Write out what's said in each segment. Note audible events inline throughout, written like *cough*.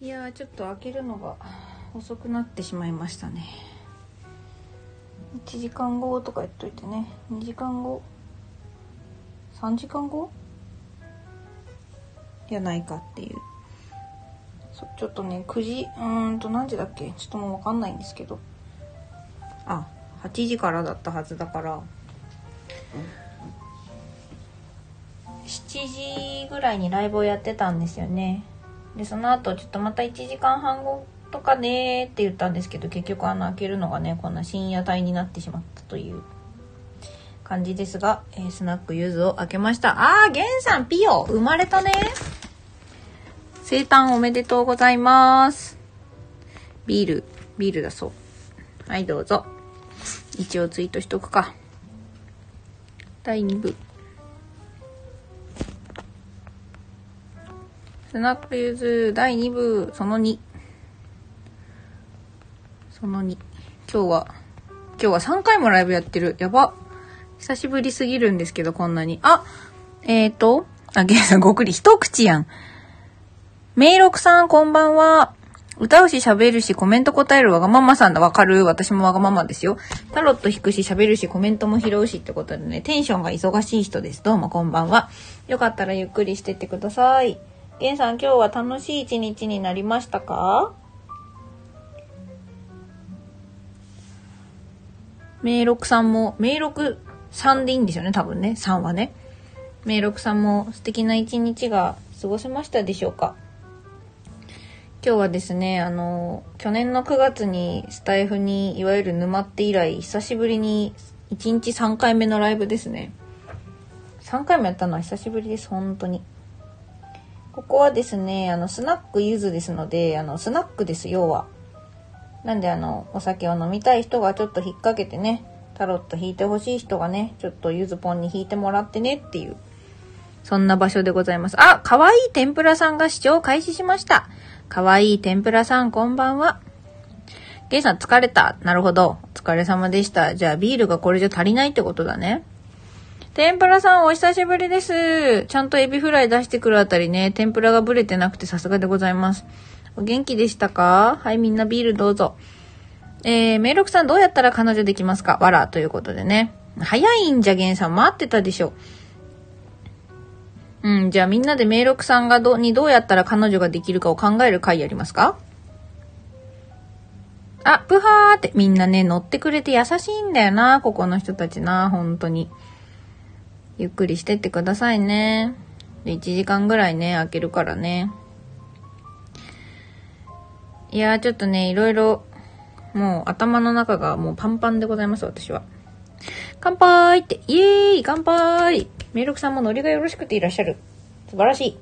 いやちょっと開けるのが遅くなってしまいましたね。1時間後とか言っといてね。2時間後？3時間後？やないかっていう。ちょっとね9時うんと何時だっけ？ちょっともう分かんないんですけど。あ8時からだったはずだから。7時ぐらいにライブをやってたんですよね。でその後ちょっとまた1時間半後とかねーって言ったんですけど結局あの開けるのがねこんな深夜帯になってしまったという感じですが、えースナックゆずを開けました。あーゲンさんピヨ生まれたね。生誕おめでとうございます。ビールビールだそう。はいどうぞ。一応ツイートしとくか。第2部。スナックユズ第2部その2その2今日は今日は3回もライブやってるやば久しぶりすぎるんですけどこんなにあえーとあゲンさんごくり一口やんメイロクさんこんばんは歌うし喋るしコメント答えるわがままさんだわかる私もわがままですよ。タロット引くし喋るしコメントも拾うしってことでね、テンションが忙しい人です。どうもこんばんは。よかったらゆっくりしてってください。ゲンさん今日は楽しい一日になりましたか？メイロクさんも、メイロクさんでいいんですよね、多分ね。さんはね。メイロクさんも素敵な一日が過ごせましたでしょうか？今日はですね、あの、去年の9月にスタイフにいわゆる沼って以来、久しぶりに1日3回目のライブですね。3回もやったのは久しぶりです、本当に。ここはですね、あの、スナックゆずですので、あの、スナックです、要は。なんであの、お酒を飲みたい人がちょっと引っ掛けてね、タロット引いてほしい人がね、ちょっとゆずポンに引いてもらってねっていう、そんな場所でございます。あ、かわいい天ぷらさんが視聴開始しました。かわいい天ぷらさんこんばんは。ゲイさん疲れた。なるほど。お疲れ様でした。じゃあビールがこれじゃ足りないってことだね。天ぷらさんお久しぶりです。ちゃんとエビフライ出してくるあたりね、天ぷらがブレてなくてさすがでございます。お元気でしたか？はい、みんなビールどうぞ。えー、メイロクさんどうやったら彼女できますか？わら、ということでね。早いんじゃ、ゲンさん。待ってたでしょ。うん、じゃあみんなでメイロクさんがど、にどうやったら彼女ができるかを考える回やりますか？あ、プハーってみんなね、乗ってくれて優しいんだよな、ここの人たちな、本当に。ゆっくりしてってくださいね。1時間ぐらいね、開けるからね。いやー、ちょっとね、いろいろ、もう頭の中がもうパンパンでございます、私は。乾杯って、イエーイ乾杯メイロクさんもノリがよろしくていらっしゃる。素晴らしい。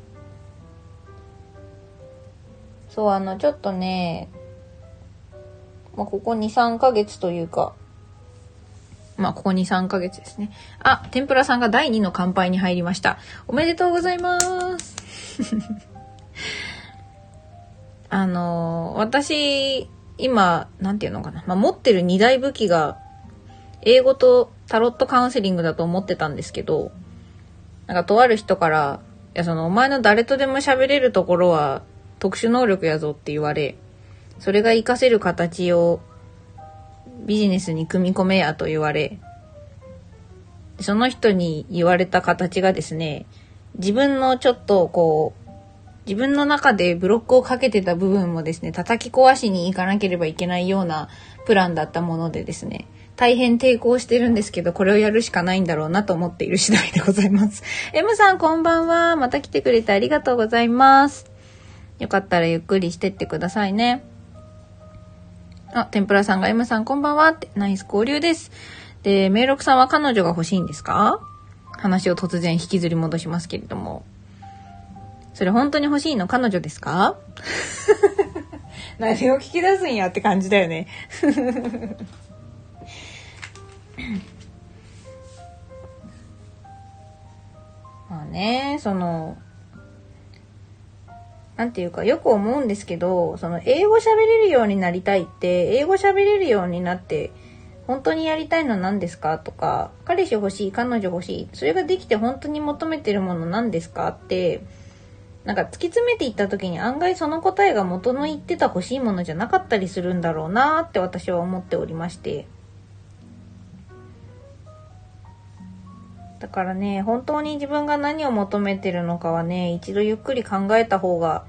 そう、あの、ちょっとね、まあ、ここ2、3ヶ月というか、まあ、ここ2、3ヶ月ですね。あ、天ぷらさんが第2の乾杯に入りました。おめでとうございます。*laughs* あのー私、今、なんていうのかな。まあ、持ってる2大武器が、英語とタロットカウンセリングだと思ってたんですけど、なんかとある人から、いやそのお前の誰とでも喋れるところは特殊能力やぞって言われ、それが活かせる形をビジネスに組み込めやと言われ、その人に言われた形がですね、自分のちょっとこう、自分の中でブロックをかけてた部分もですね、叩き壊しに行かなければいけないようなプランだったものでですね、大変抵抗してるんですけど、これをやるしかないんだろうなと思っている次第でございます。*laughs* M さんこんばんは。また来てくれてありがとうございます。よかったらゆっくりしてってくださいね。あ、天ぷらさんが M さんこんばんはって、ナイス交流です。で、メイロクさんは彼女が欲しいんですか？話を突然引きずり戻しますけれども。それ本当に欲しいの？彼女ですか？*laughs* 何を聞き出すんやって感じだよね。*laughs* まあね、その、なんていうかよく思うんですけど、その英語喋れるようになりたいって、英語喋れるようになって、本当にやりたいのは何ですか？とか、彼氏欲しい、彼女欲しい、それができて本当に求めてるもの何ですか？って、なんか突き詰めていった時に案外その答えが元の言ってた欲しいものじゃなかったりするんだろうなって私は思っておりまして。だからね、本当に自分が何を求めてるのかはね、一度ゆっくり考えた方が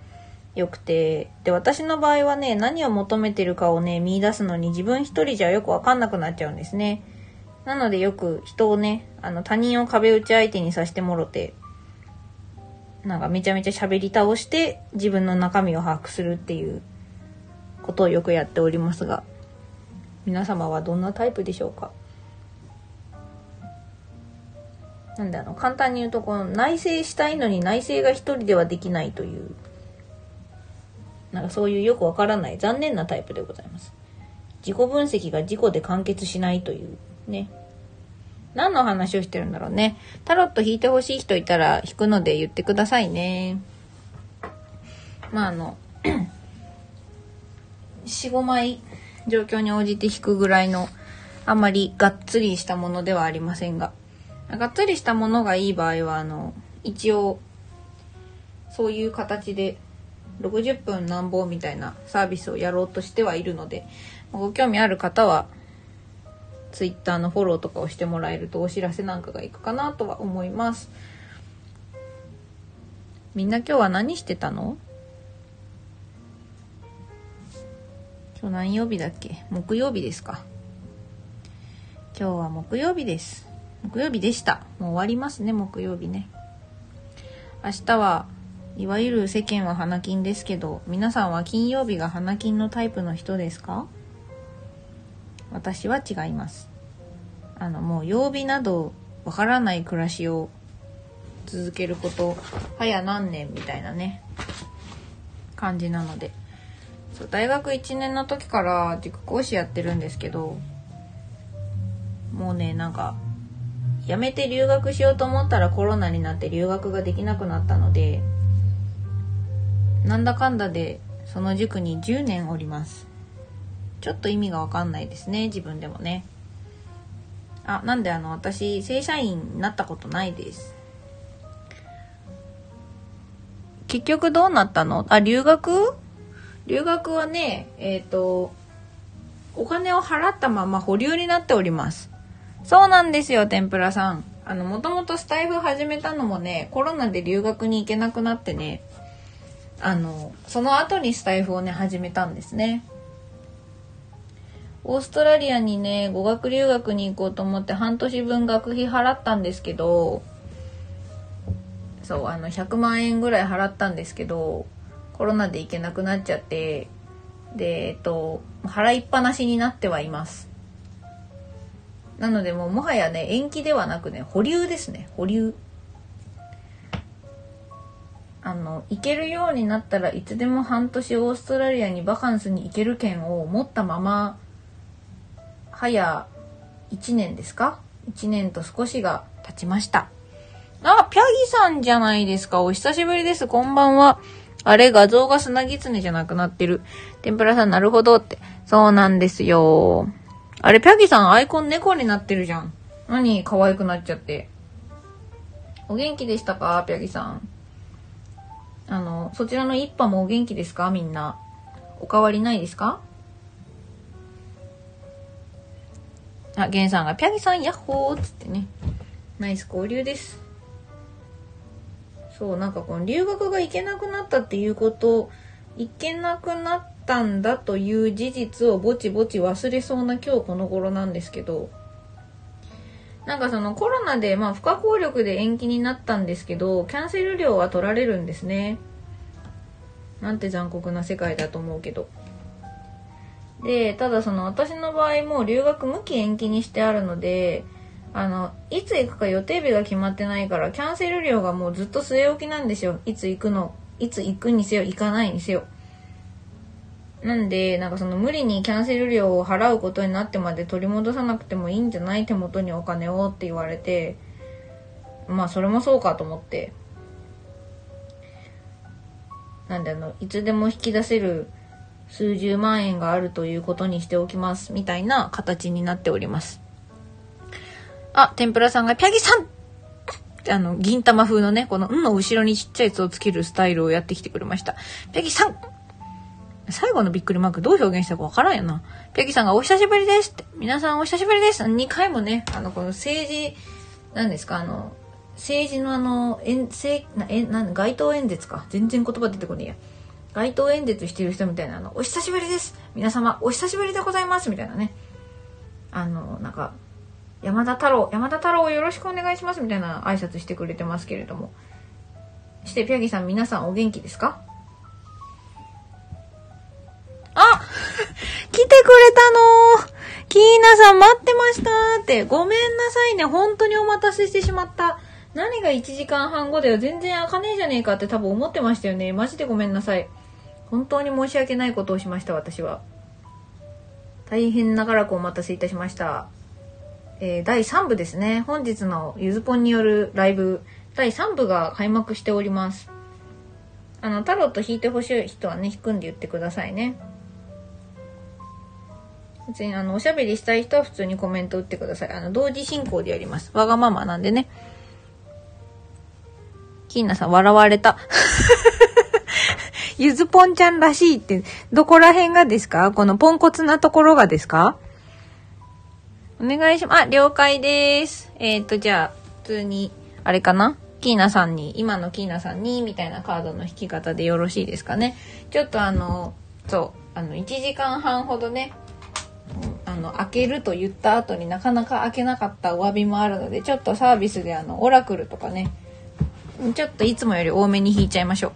良くて、で、私の場合はね、何を求めてるかをね、見出すのに自分一人じゃよくわかんなくなっちゃうんですね。なのでよく人をね、あの他人を壁打ち相手にさせてもろて、なんかめちゃめちゃ喋り倒して自分の中身を把握するっていうことをよくやっておりますが、皆様はどんなタイプでしょうか？なんであの、簡単に言うと、この内省したいのに内省が一人ではできないという、なんかそういうよくわからない残念なタイプでございます。自己分析が自己で完結しないというね。何の話をしてるんだろうね。タロット引いてほしい人いたら引くので言ってくださいね。まああの、4、5枚状況に応じて引くぐらいのあまりがっつりしたものではありませんが。がっつりしたものがいい場合は、あの、一応、そういう形で60分なんぼみたいなサービスをやろうとしてはいるので、ご興味ある方は、Twitter のフォローとかをしてもらえるとお知らせなんかがいくかなとは思います。みんな今日は何してたの？今日何曜日だっけ？木曜日ですか。今日は木曜日です。木曜日でした。もう終わりますね、木曜日ね。明日はいわゆる世間は花金ですけど、皆さんは金曜日が花金のタイプの人ですか？私は違います。あの、もう曜日などわからない暮らしを続けること、早何年みたいなね、感じなので。そう、大学1年の時から塾講師やってるんですけど、もうね、なんか、辞めて留学しようと思ったらコロナになって留学ができなくなったのでなんだかんだでその塾に10年おります。ちょっと意味がわかんないですね自分でもね。あなんであの私正社員になったことないです。結局どうなったの？あ留学？留学はねえっ、ー、とお金を払ったまま保留になっております。そうなんですよ、天ぷらさん。あの、もともとスタイフ始めたのもね、コロナで留学に行けなくなってね、あの、その後にスタイフをね、始めたんですね。オーストラリアにね、語学留学に行こうと思って半年分学費払ったんですけど、そう、あの、100万円ぐらい払ったんですけど、コロナで行けなくなっちゃって、で、えっと、払いっぱなしになってはいます。なのでもうもはやね延期ではなくね保留ですね保留あの行けるようになったらいつでも半年オーストラリアにバカンスに行ける券を持ったまま早1年ですか？1年と少しが経ちました。あピャギさんじゃないですか？お久しぶりです。こんばんは。あれ画像が砂狐じゃなくなってる。天ぷらさんなるほどって。そうなんですよ。あれ、ピャギさんアイコン猫になってるじゃん。何可愛くなっちゃって。お元気でしたか？ピャギさん。あの、そちらの一派もお元気ですか？みんな。お変わりないですか？あ、ゲンさんが、ピャギさんヤッホーっつってね。ナイス交流です。そう、なんかこの留学が行けなくなったっていうこと、行けなくなったんだという事実をぼちぼち忘れそうな今日この頃なんですけど、なんかそのコロナでまあ不可抗力で延期になったんですけど、キャンセル料は取られるんですね。なんて残酷な世界だと思うけど。で、ただその私の場合も留学無期延期にしてあるので、あの、いつ行くか予定日が決まってないから、キャンセル料がもうずっと据え置きなんですよ。いつ行くの、いつ行くにせよ、行かないにせよ。なんで、なんかその無理にキャンセル料を払うことになってまで取り戻さなくてもいいんじゃない手元にお金をって言われて、まあそれもそうかと思って。なんであの、いつでも引き出せる数十万円があるということにしておきます。みたいな形になっております。あ、天ぷらさんが、ピャギさんあの、銀玉風のね、この、んの後ろにちっちゃいやつをつけるスタイルをやってきてくれました。ペギさん最後のびっくりマークどう表現したかわからんよな。ペギさんがお久しぶりですって。皆さんお久しぶりです。2回もね、あの、この政治、何ですか、あの、政治のあの、演、せな、え、な、街頭演説か。全然言葉出てこねえや。街頭演説してる人みたいな、あの、お久しぶりです。皆様、お久しぶりでございます。みたいなね。あの、なんか、山田太郎、山田太郎よろしくお願いします。みたいな挨拶してくれてますけれども。して、ピャギさん、皆さんお元気ですか？あ来てくれたのキーナさん待ってましたって。ごめんなさいね。本当にお待たせしてしまった。何が1時間半後だよ。全然開かねえじゃねえかって多分思ってましたよね。マジでごめんなさい。本当に申し訳ないことをしました、私は。大変長らくお待たせいたしました。えー、第3部ですね。本日のゆずぽんによるライブ、第3部が開幕しております。あの、タロット引いてほしい人はね、引くんで言ってくださいね。別にあの、おしゃべりしたい人は普通にコメント打ってください。あの、同時進行でやります。わがままなんでね。キーナさん笑われた。*laughs* ゆずぽんちゃんらしいって、どこら辺がですか？このポンコツなところがですか？お願いします。あ、了解です。えっ、ー、と、じゃあ、普通に、あれかな？キーナさんに、今のキーナさんに、みたいなカードの引き方でよろしいですかね？ちょっとあの、そう、あの、1時間半ほどね、あの、開けると言った後になかなか開けなかったお詫びもあるので、ちょっとサービスであの、オラクルとかね、ちょっといつもより多めに引いちゃいましょう。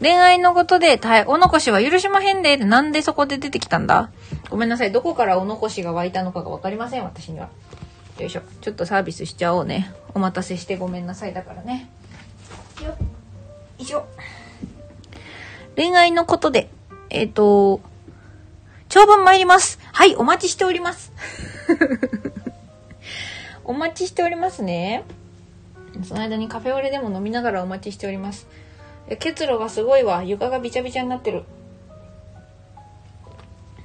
恋愛のことで、たい、お残しは許しまへんで、なんでそこで出てきたんだ？ごめんなさい。どこからお残しが湧いたのかがわかりません、私には。よいしょ。ちょっとサービスしちゃおうね。お待たせしてごめんなさい。だからね。よよいしょ。恋愛のことで、えっ、ー、と、長文参ります。はい、お待ちしております。*laughs* お待ちしておりますね。その間にカフェオレでも飲みながらお待ちしております。結露がすごいわ。床がびちゃびちゃになってる。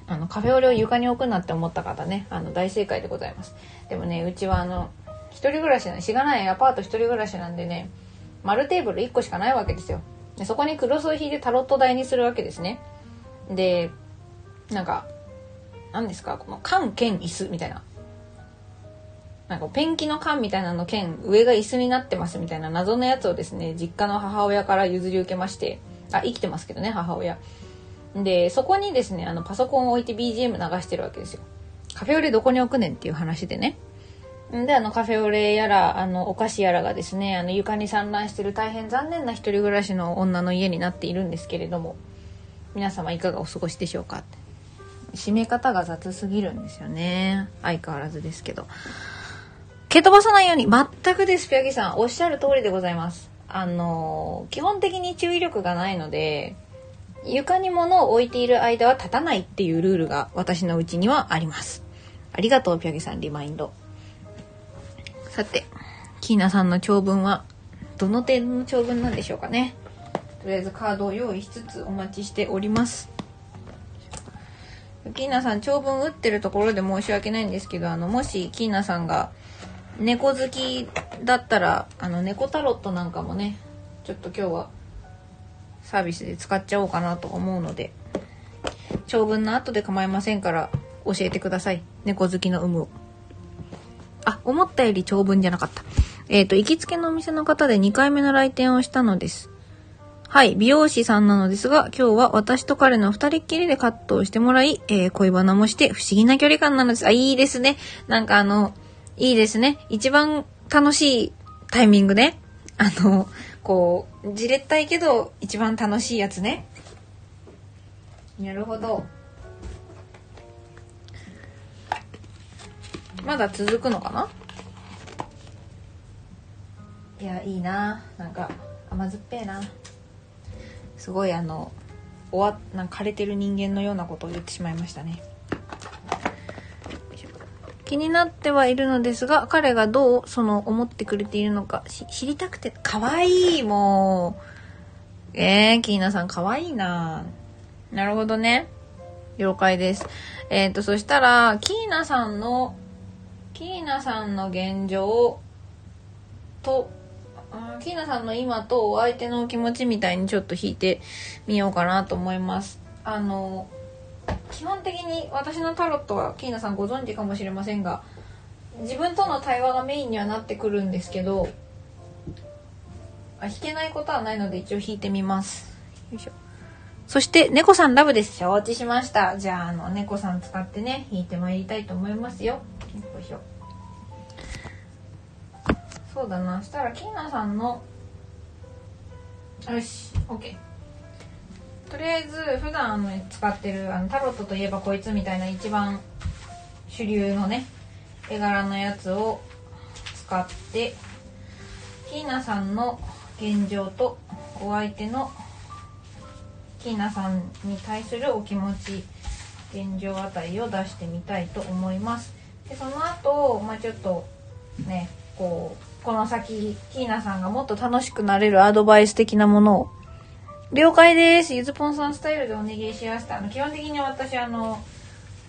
あの、カフェオレを床に置くなって思った方ね、あの、大正解でございます。でもね、うちはあの、一人暮らしなしがないアパート一人暮らしなんでね、丸テーブル1個しかないわけですよ。でそこにクロスを引いてタロット台にするわけですね。で、なんか、何ですか？この缶兼椅子みたいな。なんかペンキの缶みたいなの兼上が椅子になってますみたいな謎のやつをですね、実家の母親から譲り受けまして、あ、生きてますけどね、母親。で、そこにですね、あの、パソコンを置いて BGM 流してるわけですよ。カフェオレどこに置くねんっていう話でね。で、あの、カフェオレやら、あの、お菓子やらがですね、あの、床に散乱してる大変残念な一人暮らしの女の家になっているんですけれども、皆様いかがお過ごしでしょうか締め方が雑すぎるんですよね。相変わらずですけど。蹴飛ばさないように、全くです、ピアギさん。おっしゃる通りでございます。あの、基本的に注意力がないので、床に物を置いている間は立たないっていうルールが私のうちにはあります。ありがとう、ピアギさん、リマインド。さて、キーナさんの長文は、どの程度の長文なんでしょうかね。とりあえずカードを用意しつつお待ちしております。キーナさん長文打ってるところで申し訳ないんですけど、あの、もしキーナさんが猫好きだったら、あの、猫タロットなんかもね、ちょっと今日はサービスで使っちゃおうかなと思うので、長文の後で構いませんから教えてください。猫好きの有無を。あ、思ったより長文じゃなかった。えっ、ー、と、行きつけのお店の方で2回目の来店をしたのです。はい、美容師さんなのですが、今日は私と彼の二人っきりでカットをしてもらい、えー、恋バナもして不思議な距離感なのです。あ、いいですね。なんかあの、いいですね。一番楽しいタイミングね。あの、こう、じれったいけど、一番楽しいやつね。なるほど。まだ続くのかな？いや、いいな。なんか、甘酸っぱいな。すごいあの、終わなんか枯れてる人間のようなことを言ってしまいましたね。気になってはいるのですが、彼がどうその思ってくれているのか知りたくて、かわいい、もう。えー、キーナさんかわいいななるほどね。了解です。えっ、ー、と、そしたら、キーナさんの、キーナさんの現状、と、キーナさんの今とお相手の気持ちみたいにちょっと引いてみようかなと思います。あの、基本的に私のタロットはキーナさんご存知かもしれませんが、自分との対話がメインにはなってくるんですけど、あ弾けないことはないので一応弾いてみます。よいしょ。そして、猫さんラブです。承知しました。じゃあ、あの、猫さん使ってね、弾いてまいりたいと思いますよ。よいしょ。そうだな。したら、キーナさんの、よし、OK。とりあえず、普段あの使ってる、あの、タロットといえばこいつみたいな一番主流のね、絵柄のやつを使って、キーナさんの現状とお相手のキーナさんに対するお気持ち現状あたりを出してみたいと思いますでその後、まあちょっとねこうこの先キーナさんがもっと楽しくなれるアドバイス的なものを。了解です。ゆずぽんさんスタイルでお願いしましたあの基本的に私あの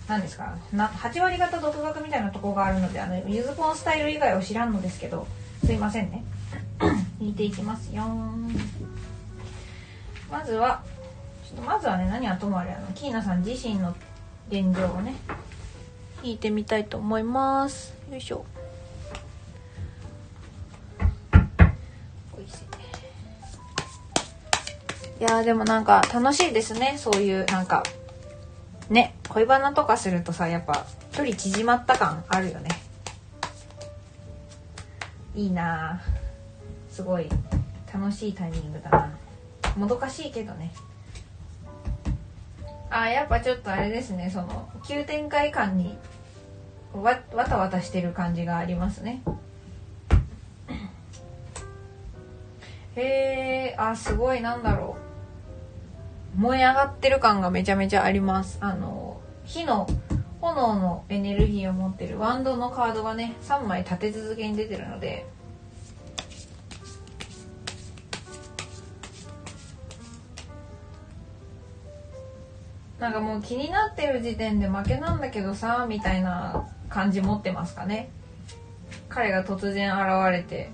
何ですか？な8割方独学みたいなとこがあるのであのゆずぽんスタイル以外を知らんのですけどすいませんね。*coughs* 引いていきますよ。まずはちょっとまずはね何はともあれあのキーナさん自身の現状をね弾いてみたいと思います。よいしょいやでもなんか楽しいですね。そういうなんかね恋バナとかするとさやっぱ距離縮まった感あるよね。いいなすごい楽しいタイミングだな。もどかしいけどね。あやっぱちょっとあれですね。その急展開感にわわたわたしてる感じがありますね。へえあすごいなんだろう。燃え上がってる感がめちゃめちゃあります。あの火の炎のエネルギーを持ってる。ワンドのカードがね3枚立て続けに出てるので。なんかもう気になってる時点で負けなんだけどさみたいな感じ持ってますかね。彼が突然現れて。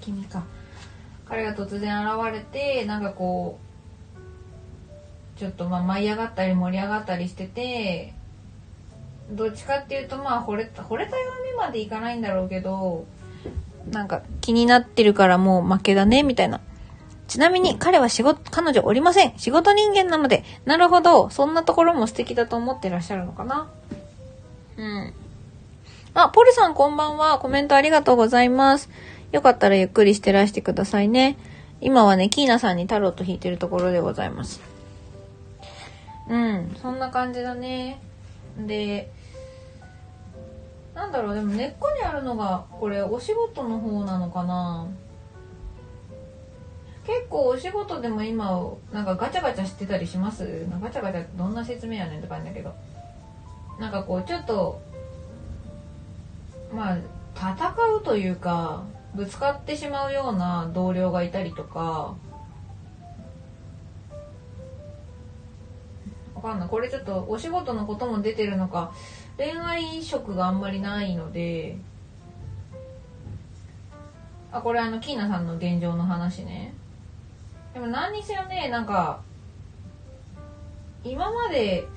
君か。彼が突然現れてなんかこうちょっとまあ舞い上がったり盛り上がったりしててどっちかっていうとまあ惚れた惚れた弱みまでいかないんだろうけどなんか気になってるからもう負けだねみたいなちなみに彼は仕事、彼女おりません。仕事人間なので、なるほど。そんなところも素敵だと思ってらっしゃるのかな。うん。あ、ポルさんこんばんは。コメントありがとうございます。よかったらゆっくりしてらしてくださいね。今はね、キーナさんにタロット引いてるところでございます。うん、そんな感じだね。で、なんだろう、でも根っこにあるのが、これお仕事の方なのかな結構お仕事でも今なんかガチャガチャしてたりします？ガチャガチャどんな説明やねんって感じだけどなんかこうちょっとまあ戦うというかぶつかってしまうような同僚がいたりとか。わかんない。これちょっとお仕事のことも出てるのか。恋愛色があんまりないので。あこれあのキーナさんの現状の話ね。でも何にせよねなんか今まで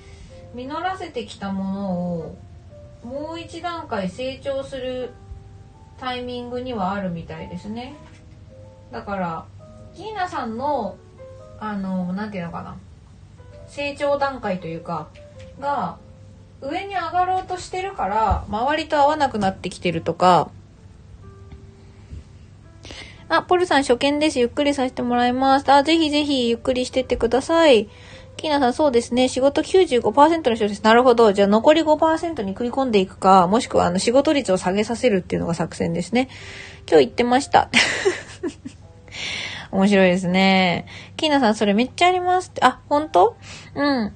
実らせてきたものをもう一段階成長するタイミングにはあるみたいですねだからキーナさんのあの何て言うのかな成長段階というかが上に上がろうとしてるから周りと合わなくなってきてるとかあ、ポルさん初見です。ゆっくりさせてもらいます。あ、ぜひぜひゆっくりしてってください。キーナさん、そうですね。仕事95%の人です。なるほど。じゃあ残り5%に食い込んでいくか、もしくはあの仕事率を下げさせるっていうのが作戦ですね。今日言ってました。*laughs* 面白いですね。キーナさん、それめっちゃありますって。あ、本当？うん。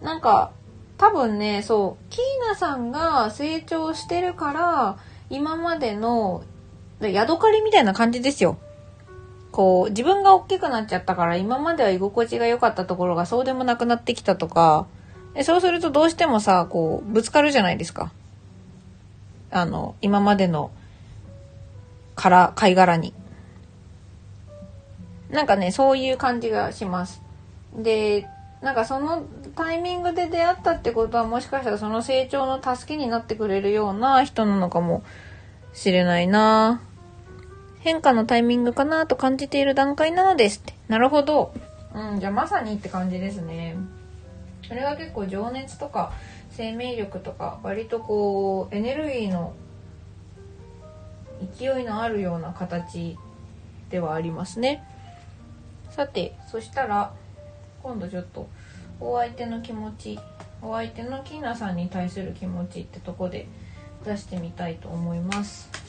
なんか、多分ね、そう、キーナさんが成長してるから、今までのヤドカリみたいな感じですよ。こう、自分が大きくなっちゃったから今までは居心地が良かったところがそうでもなくなってきたとか、でそうするとどうしてもさ、こう、ぶつかるじゃないですか。あの、今までの、から、貝殻に。なんかね、そういう感じがします。で、なんかそのタイミングで出会ったってことはもしかしたらその成長の助けになってくれるような人なのかもしれないなぁ変化のタイミングかなと感じている段階なのですって。なるほど。うん、じゃあまさにって感じですね。それは結構情熱とか生命力とか割とこうエネルギーの勢いのあるような形ではありますね。さて、そしたら今度ちょっとお相手の気持ちお相手のキーナさんに対する気持ちってとこで出してみたいと思います。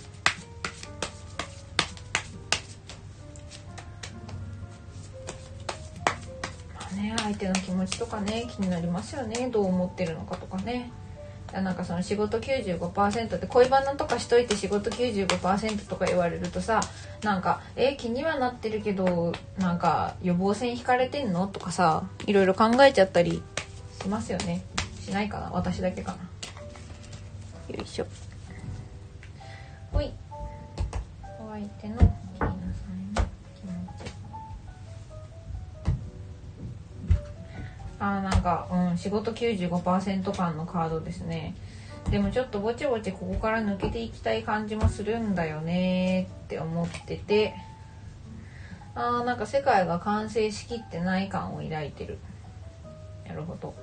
ね、相手の気持ちとかね気になりますよねどう思ってるのかとかね。なんかその仕事95%って恋バナとかしといて仕事95%とか言われるとさなんか「え気にはなってるけどなんか予防線引かれてんの?」とかさいろいろ考えちゃったりしますよねしないかな私だけかなよいしょほいお相手のあなんかうん仕事95%感のカードですね。でもちょっとぼちぼちここから抜けていきたい感じもするんだよねって思ってて。あーなんか世界が完成しきってない感を抱いてる。なるほど。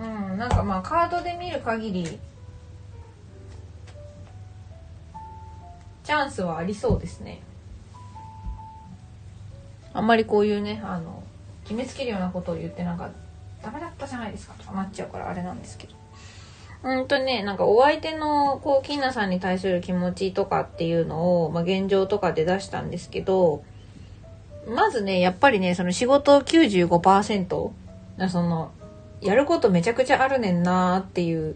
うんなんかまあカードで見る限りチャンスはありそうですね。あんまりこういうねあの決めつけるようなことを言ってなんかダメだったじゃないですかとかなっちゃうからあれなんですけど。うんとねなんかお相手のこうキーナさんに対する気持ちとかっていうのを、まあ、現状とかで出したんですけどまずねやっぱりねその仕事95%そのやることめちゃくちゃあるねんなーっていう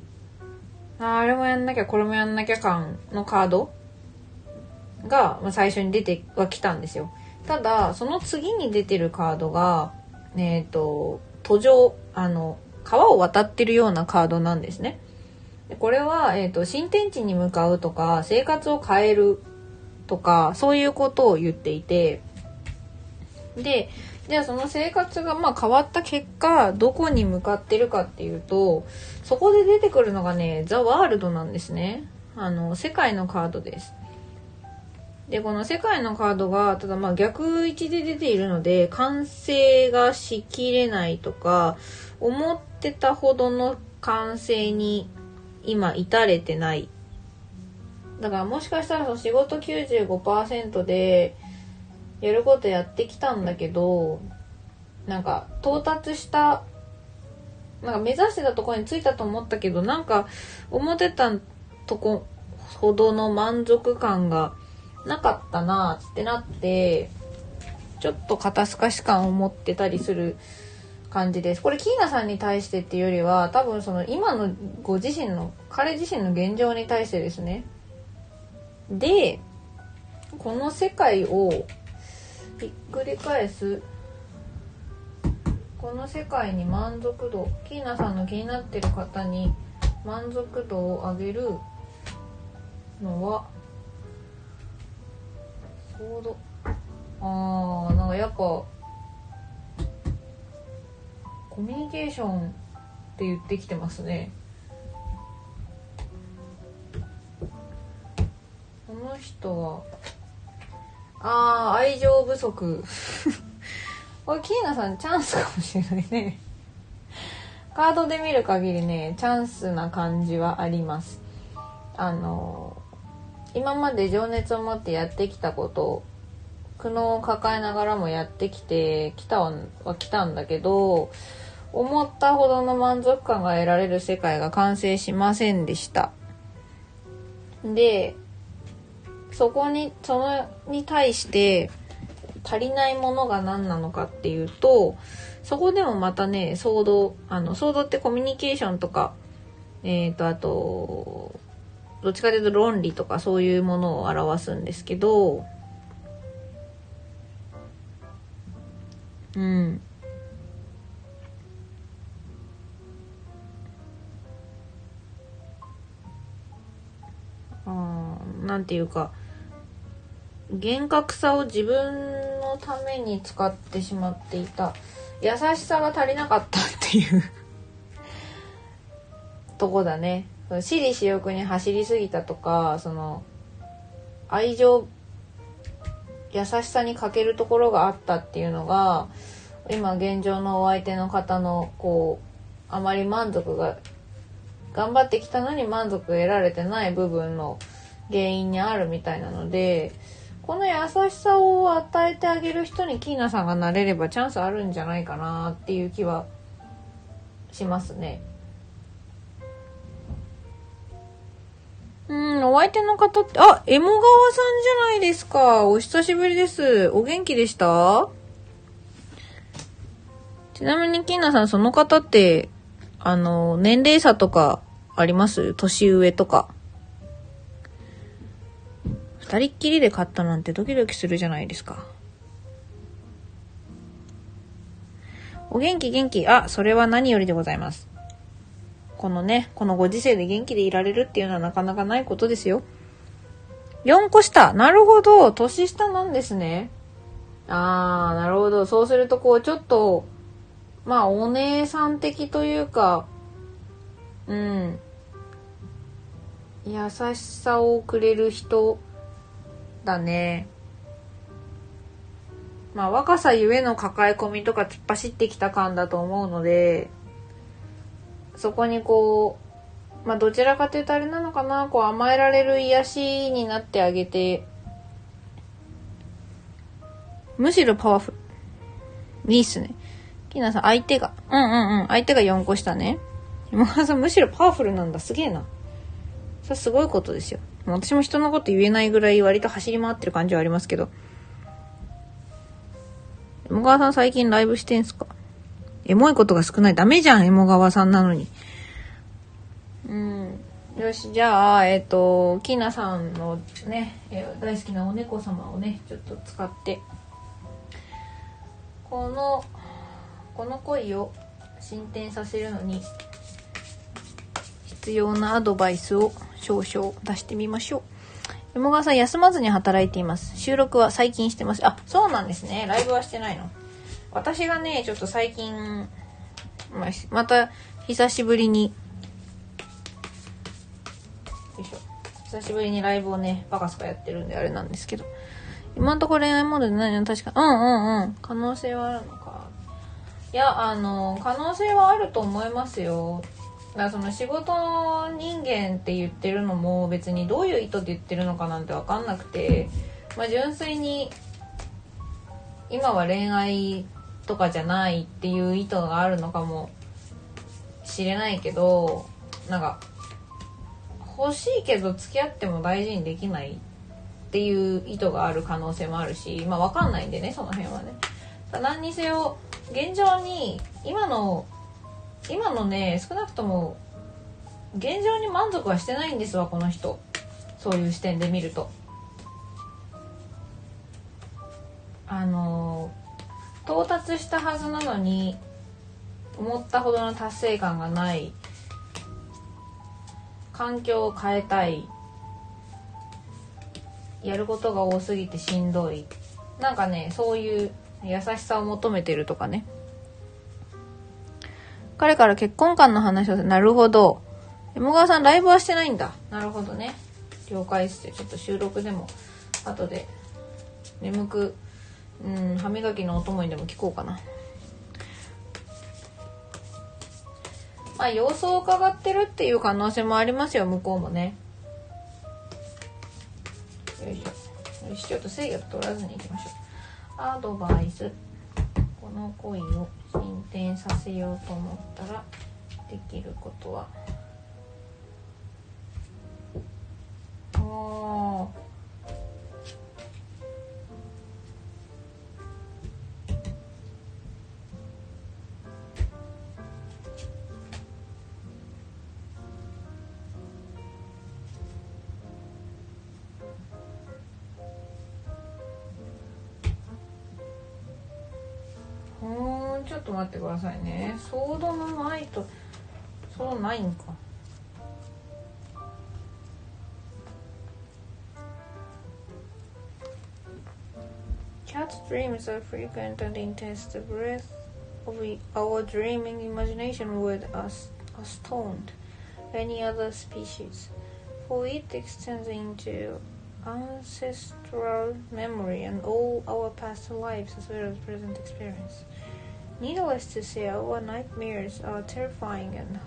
ああれもやんなきゃこれもやんなきゃ感のカードが最初に出てはきたんですよ。ただ、その次に出てるカードが、えっ、ー、と、途上、あの、川を渡ってるようなカードなんですね。でこれは、えっ、ー、と、新天地に向かうとか、生活を変えるとか、そういうことを言っていて、で、じゃあその生活がまあ変わった結果、どこに向かってるかっていうと、そこで出てくるのがね、ザ・ワールドなんですね。あの、世界のカードです。で、この世界のカードが、ただまあ逆位置で出ているので、完成がしきれないとか、思ってたほどの完成に今至れてない。だからもしかしたらその仕事95%でやることやってきたんだけど、なんか到達した、なんか目指してたところに着いたと思ったけど、なんか思ってたとこほどの満足感がなかったなってなってちょっと肩透かし感を持ってたりする感じです。これキーナさんに対してっていうよりは多分その今のご自身の彼自身の現状に対してですね。でこの世界をひっくり返すこの世界に満足度キーナさんの気になってる方に満足度を上げるのはソードあーなんかやっぱコミュニケーションって言ってきてますね。この人は。ああ愛情不足。*laughs* これキーナさんチャンスかもしれないね。カードで見る限りねチャンスな感じはあります。あの今まで情熱を持ってやってきたこと苦悩を抱えながらもやってきてきたは来たんだけど思ったほどの満足感が得られる世界が完成しませんでした。でそこにそのに対して足りないものが何なのかっていうとそこでもまたね騒動あの騒動ってコミュニケーションとかえっ、ー、とあとどっちかというと論理とかそういうものを表すんですけどうん。あなんていうか厳格さを自分のために使ってしまっていた。優しさが足りなかったっていう。*laughs* とこだね。私利私欲に走りすぎたとかその愛情優しさに欠けるところがあったっていうのが今現状のお相手の方のこうあまり満足が頑張ってきたのに満足得られてない部分の原因にあるみたいなのでこの優しさを与えてあげる人にキーナさんがなれればチャンスあるんじゃないかなっていう気はしますね。うん、お相手の方って、あ、エモ川さんじゃないですか。お久しぶりです。お元気でした？ちなみに、キーナさん、その方って、あの、年齢差とかあります？年上とか。二人っきりで買ったなんてドキドキするじゃないですか。お元気元気。あ、それは何よりでございます。このね、このご時世で元気でいられるっていうのはなかなかないことですよ。4個下。なるほど。年下なんですね。あー、なるほど。そうすると、こう、ちょっと、まあ、お姉さん的というか、うん。優しさをくれる人だね。まあ、若さゆえの抱え込みとか突っ走ってきた感だと思うので、そこにこう、まあどちらかというとあれなのかな、こう甘えられる癒しになってあげて、むしろパワフル。いいっすね。きなさん、相手が、うんうんうん、相手が4個下ね。山川さん、むしろパワフルなんだ。すげえな。それすごいことですよ。も私も人のこと言えないぐらい割と走り回ってる感じはありますけど。山川さん最近ライブしてんすか？エモいことが少ない。ダメじゃん、エモ川さんなのに。うん。よし、じゃあ、えっ、と、きなさんのね、えー大好きなお猫様をね、ちょっと使って、この、この恋を進展させるのに、必要なアドバイスを少々出してみましょう。山川さん休まずに働いています。収録は最近してます。あ、そうなんですね。ライブはしてないの？私がね、ちょっと最近、まあまた久しぶりに、よいしょ。久しぶりにライブをね、バカスカやってるんであれなんですけど。今んとこ恋愛モードでないの確か、うんうんうん。可能性はあるのか。いや、あの、可能性はあると思いますよ。だからその仕事人間って言ってるのも別にどういう意図で言ってるのかなんてわかんなくて、まあ純粋に今は恋愛とかじゃないっていう意図があるのかもしれないけど、なんか欲しいけど付き合っても大事にできないっていう意図がある可能性もあるし、まあわかんないんでね、その辺はね。何にせよ、現状に今の今のね少なくとも現状に満足はしてないんですわこの人そういう視点で見るとあの到達したはずなのに思ったほどの達成感がない環境を変えたいやることが多すぎてしんどいなんかねそういう優しさを求めてるとかね彼から結婚観の話をなるほど。山川さんライブはしてないんだ。なるほどね。了解っすよ。ちょっと収録でも、後で、眠く、うん、歯磨きのお供にでも聞こうかな。まあ、様子を伺ってるっていう可能性もありますよ、向こうもね。よいしょ。よし、ちょっと制御取らずに行きましょう。アドバイス。この恋を進展させようと思ったらできることはってくださいねソードのないとソードないんか Cat's dreams are frequent and intense. The breadth of our dreaming imagination would as- astound any other species, for it extends into ancestral memory and all our past lives as well as present experience. Needless to say, our nightmares are terrifying and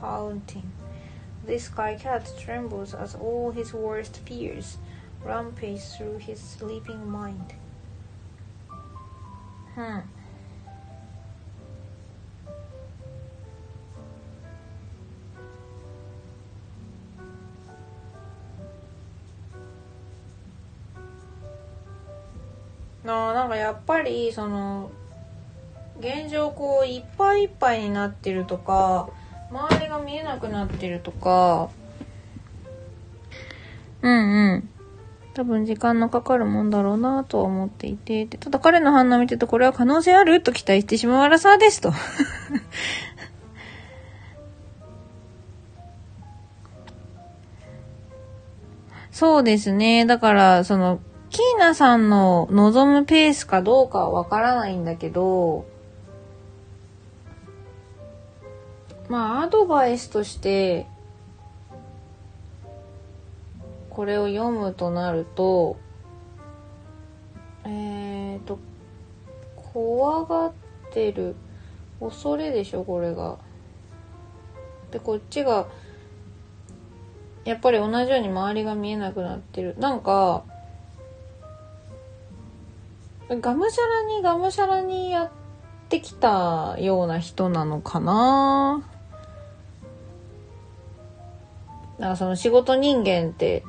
haunting. This sky cat trembles as all his worst fears rampage through his sleeping mind. Hmm. ななんかやっぱりその 現状こういっぱいいっぱいになってるとか周りが見えなくなってるとか。うんうん。多分時間のかかるもんだろうなとは思っていて。ただ彼の反応を見てるとこれは可能性あると期待してしまうらさですと。*laughs* そうですね。だからそのキーナさんの望むペースかどうかはわからないんだけど、まあ、アドバイスとして、これを読むとなると、えっ、ー、と、怖がってる、恐れでしょ、これが。で、こっちが、やっぱり同じように周りが見えなくなってる。なんか、がむしゃらにがむしゃらにやってきたような人なのかななんかその仕事人間って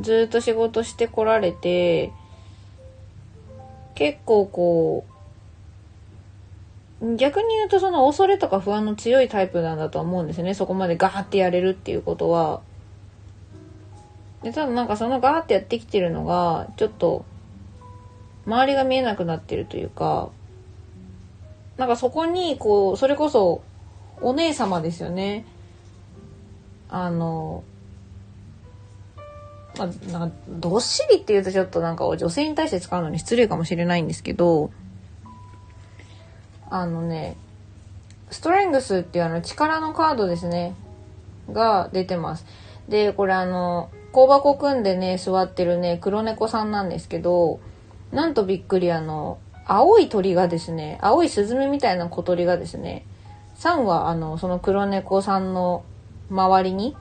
ずっと仕事してこられて結構こう逆に言うとその恐れとか不安の強いタイプなんだと思うんですよねそこまでガーってやれるっていうことは。で多分なんかそのガーってやってきてるのがちょっと周りが見えなくなってるというか、なんかそこに、こう、それこそ、お姉様ですよね。あの、まあ、なんか、どっしりって言うとちょっとなんか女性に対して使うのに失礼かもしれないんですけど、あのね、ストレングスっていうあの力のカードですね、が出てます。で、これあの、香箱組んでね、座ってるね、黒猫さんなんですけど、なんとびっくりあの、青い鳥がですね、青いスズメみたいな小鳥がですね、3羽あの、その黒猫さんの周りに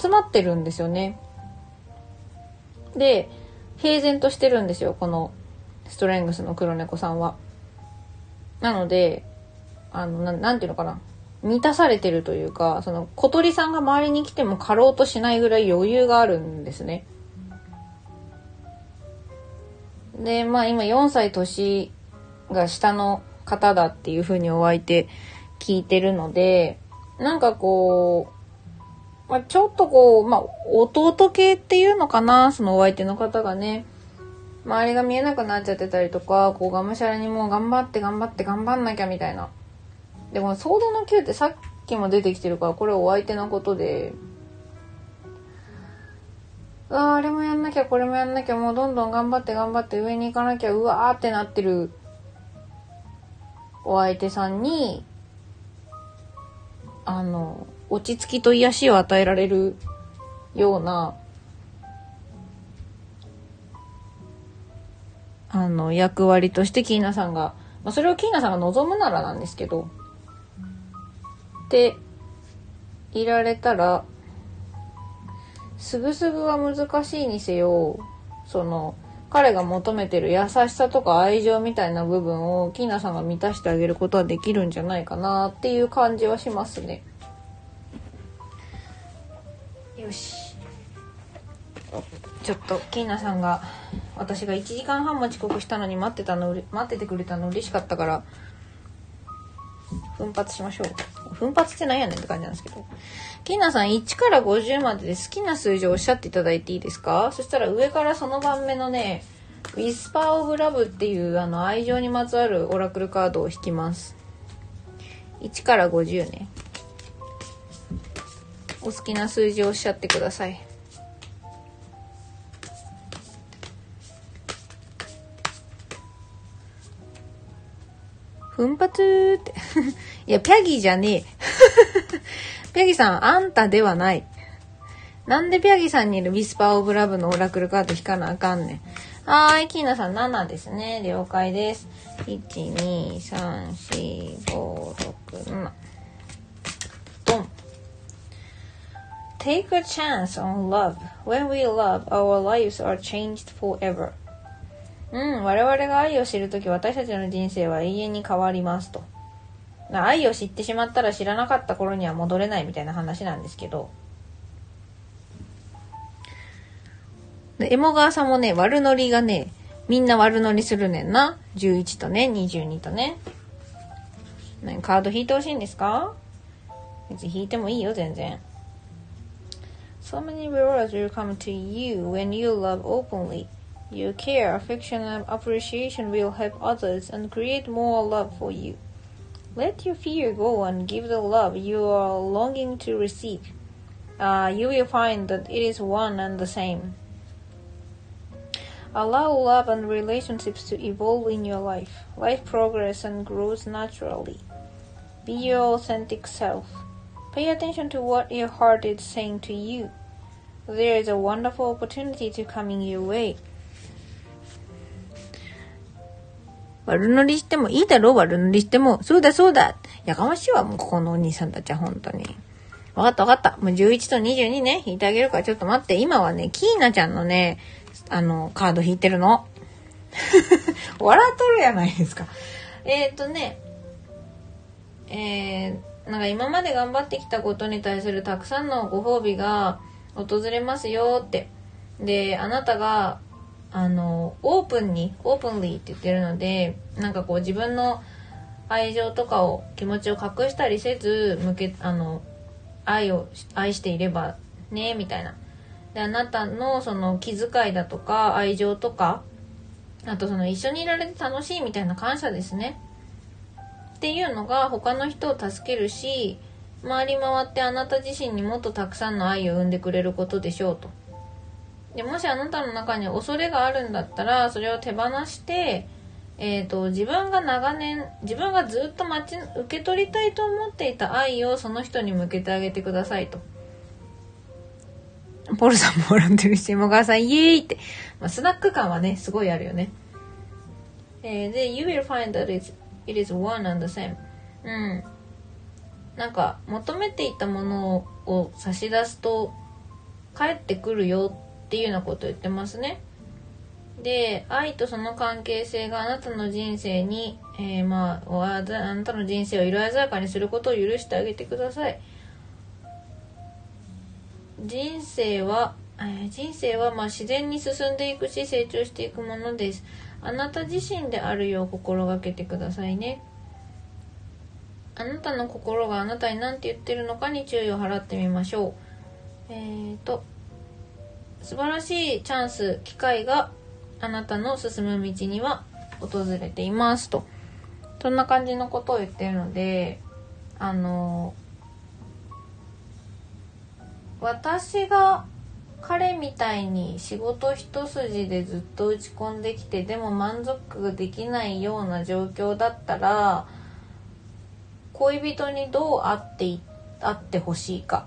集まってるんですよね。で、平然としてるんですよ、このストレングスの黒猫さんは。なので、あの、なんていうのかな。満たされてるというか、その小鳥さんが周りに来ても狩ろうとしないぐらい余裕があるんですね。で、まあ今4歳年が下の方だっていうふうにお相手聞いてるので、なんかこう、まあ、ちょっとこう、まあ弟系っていうのかな、そのお相手の方がね、周りが見えなくなっちゃってたりとか、こうがむしゃらにもう頑張って頑張って頑張んなきゃみたいな。でも、ソードの9ってさっきも出てきてるから、これお相手のことで、ああれもやんなきゃこれもやんなきゃもうどんどん頑張って頑張って上に行かなきゃうわーってなってる。お相手さんにあの落ち着きと癒しを与えられるようなあの役割としてキーナさんが、まあ、それをキーナさんが望むならなんですけどっていられたらすぐすぐは難しいにせよその彼が求めてる優しさとか愛情みたいな部分をキーナさんが満たしてあげることはできるんじゃないかなっていう感じはしますね。よし。ちょっとキーナさんが私が1時間半も遅刻したのに待ってたの待っててくれたの嬉しかったから奮発しましょう。奮発ってなんやねんって感じなんですけど。キーナさん1から50までで好きな数字をおっしゃっていただいていいですか？そしたら上からその番目のね、ウィスパーオブラブっていうあの愛情にまつわるオラクルカードを引きます。1から50ね。お好きな数字をおっしゃってください。奮発って *laughs* いや、ピャギじゃねえ。*laughs* ピャギさん、あんたではない。なんでピャギさんにいるウィスパーオブラブのオラクルカード引かなあかんねん。はーい、キーナさん7ですね。了解です。1、2、3、4、5、6、7。Take a chance on love. When we love, our lives are changed forever. うん、我々が愛を知るとき、私たちの人生は永遠に変わりますと。愛を知ってしまったら知らなかった頃には戻れないみたいな話なんですけど。で、エモ川さんもね、悪ノリがね、みんな悪ノリするねんな。11とね、22とね。カード引いてほしいんですか？別に引いてもいいよ、全然。So many rewards will come to you when you love openly. Your care, affection, and appreciation will help others and create more love for you. Let your fear go and give the love you are longing to receive. Uh, you will find that it is one and the same. Allow love and relationships to evolve in your life. Life progresses and grows naturally. Be your authentic self. Pay attention to what your heart is saying to you. There is a wonderful opportunity to come in your way. 悪乗りしてもいいだろう？悪乗りしても。そうだそうだ。やかましいわ、もうここのお兄さんたちは本当に。わかったわかった。もう11と22ね、引いてあげるからちょっと待って。今はね、キーナちゃんのね、あの、カード引いてるの。*laughs* 笑っとるやないですか。えっ、ー、とね、えー、なんか今まで頑張ってきたことに対するたくさんのご褒美が訪れますよって。で、あなたが、あの、オープンに、オープンリーって言ってるので、なんかこう自分の愛情とかを、気持ちを隠したりせず、向け、あの、愛を、愛していればね、みたいな。であなたのその気遣いだとか愛情とかあとその一緒にいられて楽しいみたいな感謝ですねっていうのが他の人を助けるし回り回ってあなた自身にもっとたくさんの愛を生んでくれることでしょうと。でもしあなたの中に恐れがあるんだったらそれを手放して、えーと、自分が長年自分がずっと待ち受け取りたいと思っていた愛をその人に向けてあげてくださいと。ポルさんも笑ってるし、山川さん、イエーイって。まあ、スナック感はね、すごいあるよね。えー、で、you will find that it's it is one and the same. うん。なんか、求めていたものを差し出すと、帰ってくるよっていうようなことを言ってますね。で、愛とその関係性があなたの人生に、えー、まあ、あなたの人生を色鮮やかにすることを許してあげてください。人生は、え、人生はま自然に進んでいくし成長していくものです。あなた自身であるよう心がけてくださいね。あなたの心があなたに何て言ってるのかに注意を払ってみましょう。えーと、素晴らしいチャンス、機会があなたの進む道には訪れていますと。そんな感じのことを言ってるので、あの私が彼みたいに仕事一筋でずっと打ち込んできてでも満足できないような状況だったら恋人にどう会って会ってほしいか？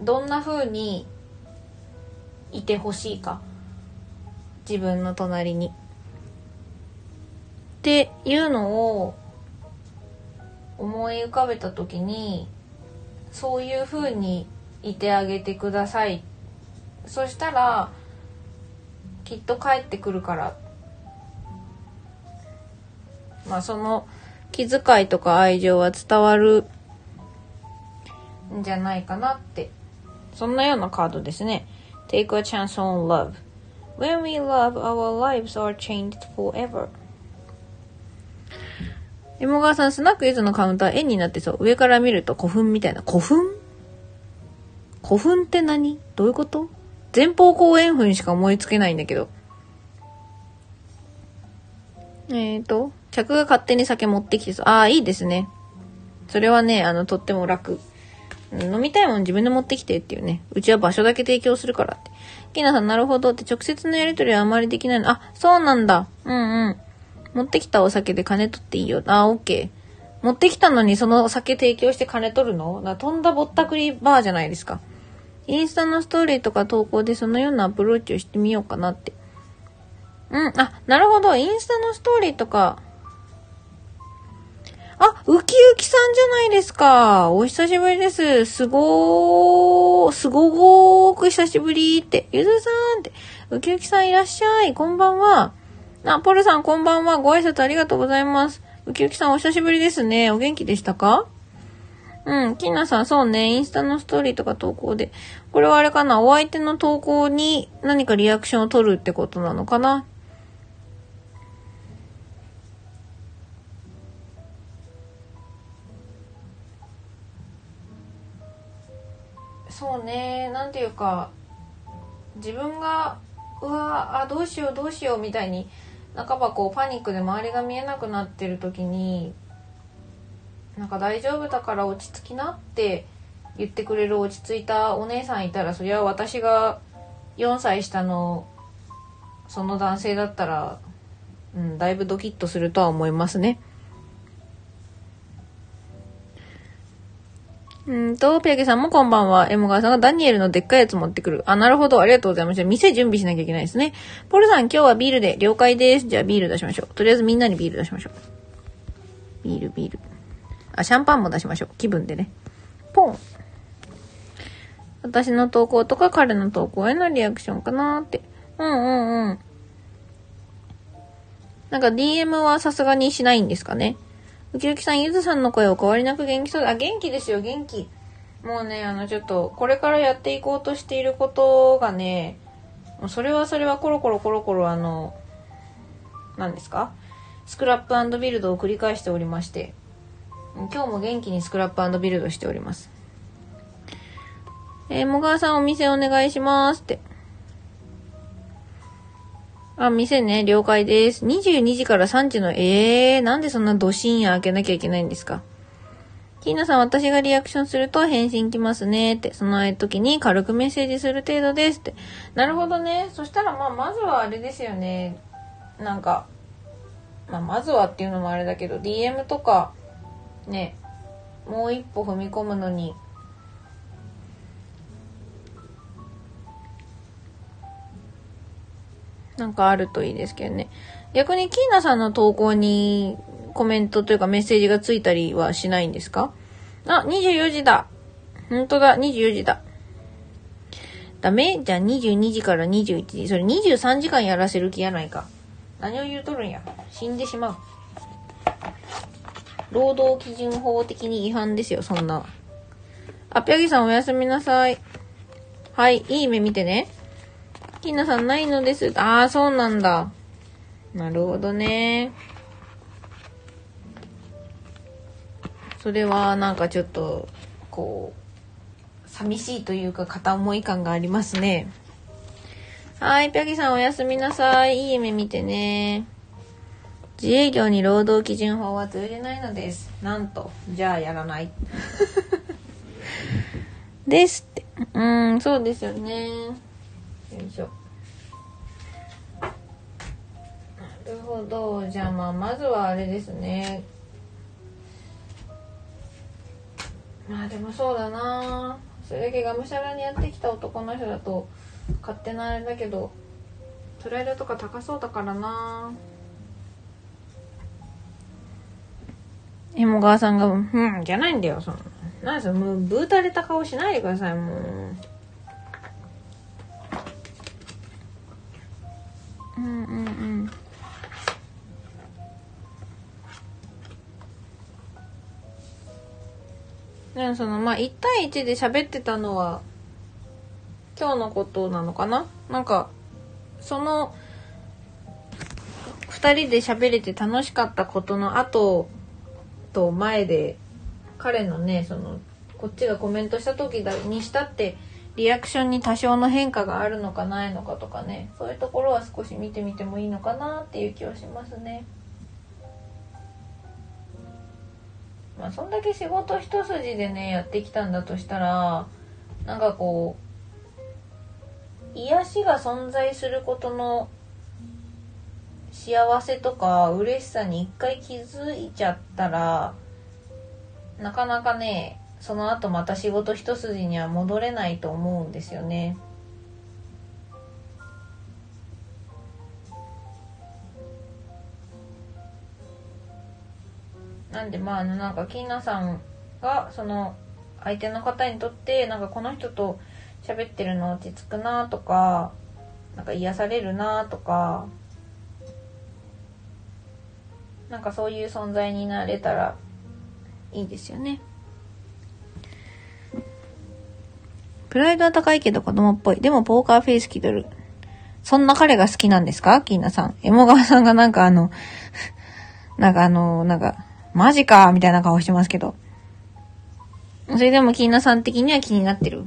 どんな風にいてほしいか？自分の隣に。っていうのを思い浮かべた時にそういう風にいてあげてくださいそしたらきっと帰ってくるから。まあその気遣いとか愛情は伝わるんじゃないかなって。そんなようなカードですね。Take a chance on love. When we love, our lives are changed forever. 山川さん、スナックイズのカウンター円になってそう。上から見ると古墳みたいな。古墳？古墳って何？どういうこと？前方後円墳しか思いつけないんだけど。えっ、ー、と、客が勝手に酒持ってきてそう。ああ、いいですね。それはね、あの、とっても楽。飲みたいもん自分で持ってきてっていうね。うちは場所だけ提供するからって。きなさん、なるほどって直接のやりとりはあまりできないの。あ、そうなんだ。うんうん。持ってきたお酒で金取っていいよ。あ、オッケー。持ってきたのにそのお酒提供して金取るの？な飛んだぼったくりバーじゃないですか。インスタのストーリーとか投稿でそのようなアプローチをしてみようかなって。うん、あ、なるほど。インスタのストーリーとか。あ、ウキウキさんじゃないですか。お久しぶりです。すごー、すごーく久しぶりって。ゆずさんって。ウキウキさんいらっしゃい。こんばんは。あ、ポルさんこんばんは。ご挨拶ありがとうございます。ウキウキさんお久しぶりですね。お元気でしたか？うん、キナさん、そうね、インスタのストーリーとか投稿で。これはあれかな、お相手の投稿に何かリアクションを取るってことなのかな？そうね、なんていうか、自分が、うわあ、どうしようどうしようみたいに半ばこうパニックで周りが見えなくなってる時になんか大丈夫だから落ち着きなって言ってくれる落ち着いたお姉さんいたらそりゃ私が4歳下のその男性だったら、うん、だいぶドキッとするとは思いますね。うんと、ピアケさんもこんばんは。エモガーさんがダニエルのでっかいやつ持ってくる。あ、なるほど。ありがとうございました。店準備しなきゃいけないですね。ポルさん、今日はビールで了解です。じゃあビール出しましょう。とりあえずみんなにビール出しましょう。ビール、ビール。あ、シャンパンも出しましょう。気分でね。ポン。私の投稿とか彼の投稿へのリアクションかなーって。うんうんうん。なんか DM はさすがにしないんですかね。ウキウキさん、ゆずさんの声お変わりなく元気そうだ。あ、元気ですよ、元気。もうね、あの、ちょっと、これからやっていこうとしていることがね、もうそれはそれはコロコロコロコロあの、何ですか？スクラップビルドを繰り返しておりまして、今日も元気にスクラップビルドしております。えー、もがわさんお店お願いしますって。あ、店ね、了解です。22時から3時の、えー、なんでそんなド深夜開けなきゃいけないんですか？キーナさん、私がリアクションすると返信来ますねって。その時に軽くメッセージする程度ですって。なるほどね。そしたら、まあ、まずはあれですよね。なんか、まあ、まずはっていうのもあれだけど、DM とか、ね、もう一歩踏み込むのに、なんかあるといいですけどね。逆にキーナさんの投稿にコメントというかメッセージがついたりはしないんですか？あ、24時だ。ほんとだ、24時だ。ダメ？じゃあ22時から21時。それ23時間やらせる気やないか。何を言うとるんや。死んでしまう。労働基準法的に違反ですよ、そんな。あ、ぴゃぎさんおやすみなさい。はい、いい目見てね。ひなさんないのです。ああ、そうなんだ。なるほどね。それはなんかちょっと、こう、寂しいというか片思い感がありますね。はい、ぴゃぎさんおやすみなさい。いい夢見てね。自営業に労働基準法は通じないのです。なんと、じゃあやらない。*laughs* ですって。うん、そうですよね。よいしょなるほどじゃあまあまずはあれですねまあでもそうだなそれだけがむしゃらにやってきた男の人だと勝手なあれだけどプライドとか高そうだからなえも川さんが「うん」じゃないんだよその。何そのもうブータれた顔しないでくださいもう。うんうんうん。でもそのまあ1対1で喋ってたのは今日のことなのかな？なんかその2人で喋れて楽しかったことの後と前で彼のねそのこっちがコメントした時にしたってリアクションに多少の変化があるのかないのかとかねそういうところは少し見てみてもいいのかなっていう気はしますね。まあそんだけ仕事一筋でねやってきたんだとしたらなんかこう癒しが存在することの幸せとか嬉しさに一回気づいちゃったらなかなかねその後また仕事一筋には戻れないと思うんですよね。なんでまああのなんかキーナさんがその相手の方にとってなんかこの人と喋ってるの落ち着くなとかなんか癒されるなとかなんかそういう存在になれたらいいですよね。プライドは高いけど子供っぽい。でもポーカーフェイス気取る。そんな彼が好きなんですか？キーナさん。エモガワさんがなんかあの *laughs* なんかあの、なんか、マジかみたいな顔してますけど。それでもキーナさん的には気になってる。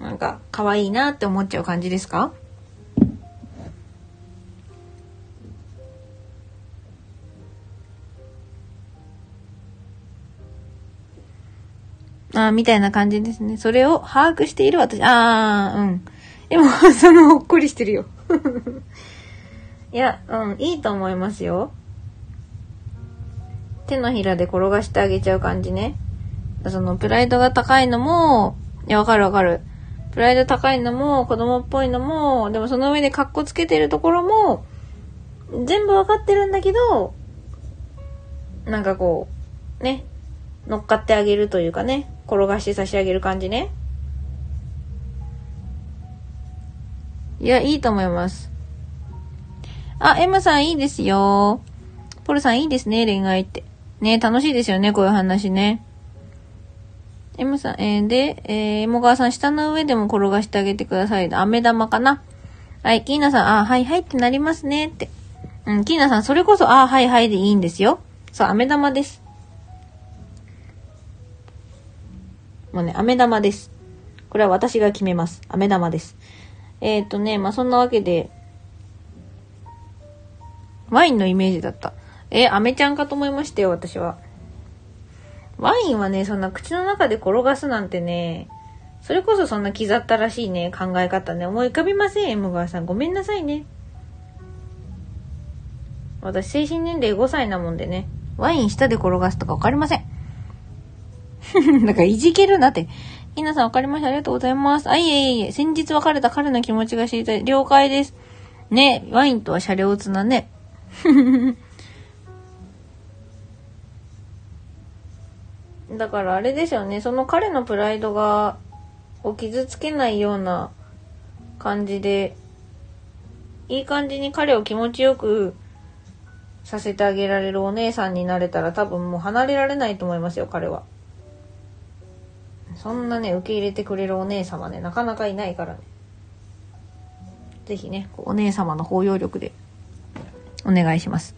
なんか、可愛いなって思っちゃう感じですか？あ、みたいな感じですね。それを把握している私。ああ、うん。でも、*laughs* そのほっこりしてるよ。*laughs* いや、うん、いいと思いますよ。手のひらで転がしてあげちゃう感じね。その、プライドが高いのも、いや、わかるわかる。プライド高いのも、子供っぽいのも、でもその上でカッコつけてるところも、全部わかってるんだけど、なんかこう、ね、乗っかってあげるというかね、転がして差し上げる感じね。いや、いいと思います。あ、M さんいいですよ。ポルさんいいですね、恋愛って。ね、楽しいですよね、こういう話ね。M さん、えー、で、えー、M 川さん、下の上でも転がしてあげてください。飴玉かなはい、キーナさん、あ、はいはいってなりますねって。うん、キーナさん、それこそ、あ、はいはいでいいんですよ。そう、飴玉です。もうね、飴玉です。これは私が決めます。飴玉です。えっ、ー、とね、まあ、そんなわけで、ワインのイメージだった。え、飴ちゃんかと思いましたよ、私は。ワインはね、そんな口の中で転がすなんてね、それこそそんな刻ったらしいね、考え方ね、思い浮かびません、M 川さん。ごめんなさいね。私、精神年齢5歳なもんでね、ワイン舌で転がすとかわかりません。*laughs* だかいじけるなって。ひなさんわかりました。ありがとうございます。あ、いえいえいえ。先日別れた彼の気持ちが知りたい。了解です。ね、ワインとは車両つなね。*laughs* だからあれですよね。その彼のプライドが、を傷つけないような感じで、いい感じに彼を気持ちよくさせてあげられるお姉さんになれたら多分もう離れられないと思いますよ、彼は。そんなね、受け入れてくれるお姉様ね、なかなかいないからね。ぜひね、お姉様の包容力で、お願いします。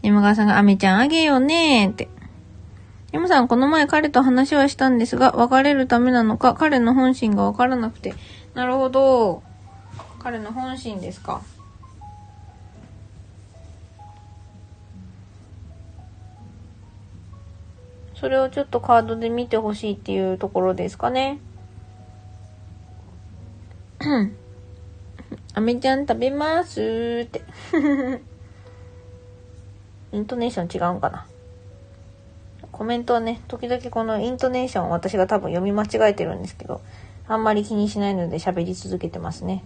山川さんが、あめちゃんあげようねーって。山さん、この前彼と話はしたんですが、別れるためなのか、彼の本心がわからなくて。なるほど。彼の本心ですか。それをちょっとカードで見てほしいっていうところですかね。*coughs* あめちゃん食べますって。*laughs* イントネーション違うんかな。コメントはね、時々このイントネーション私が多分読み間違えてるんですけど、あんまり気にしないので喋り続けてますね。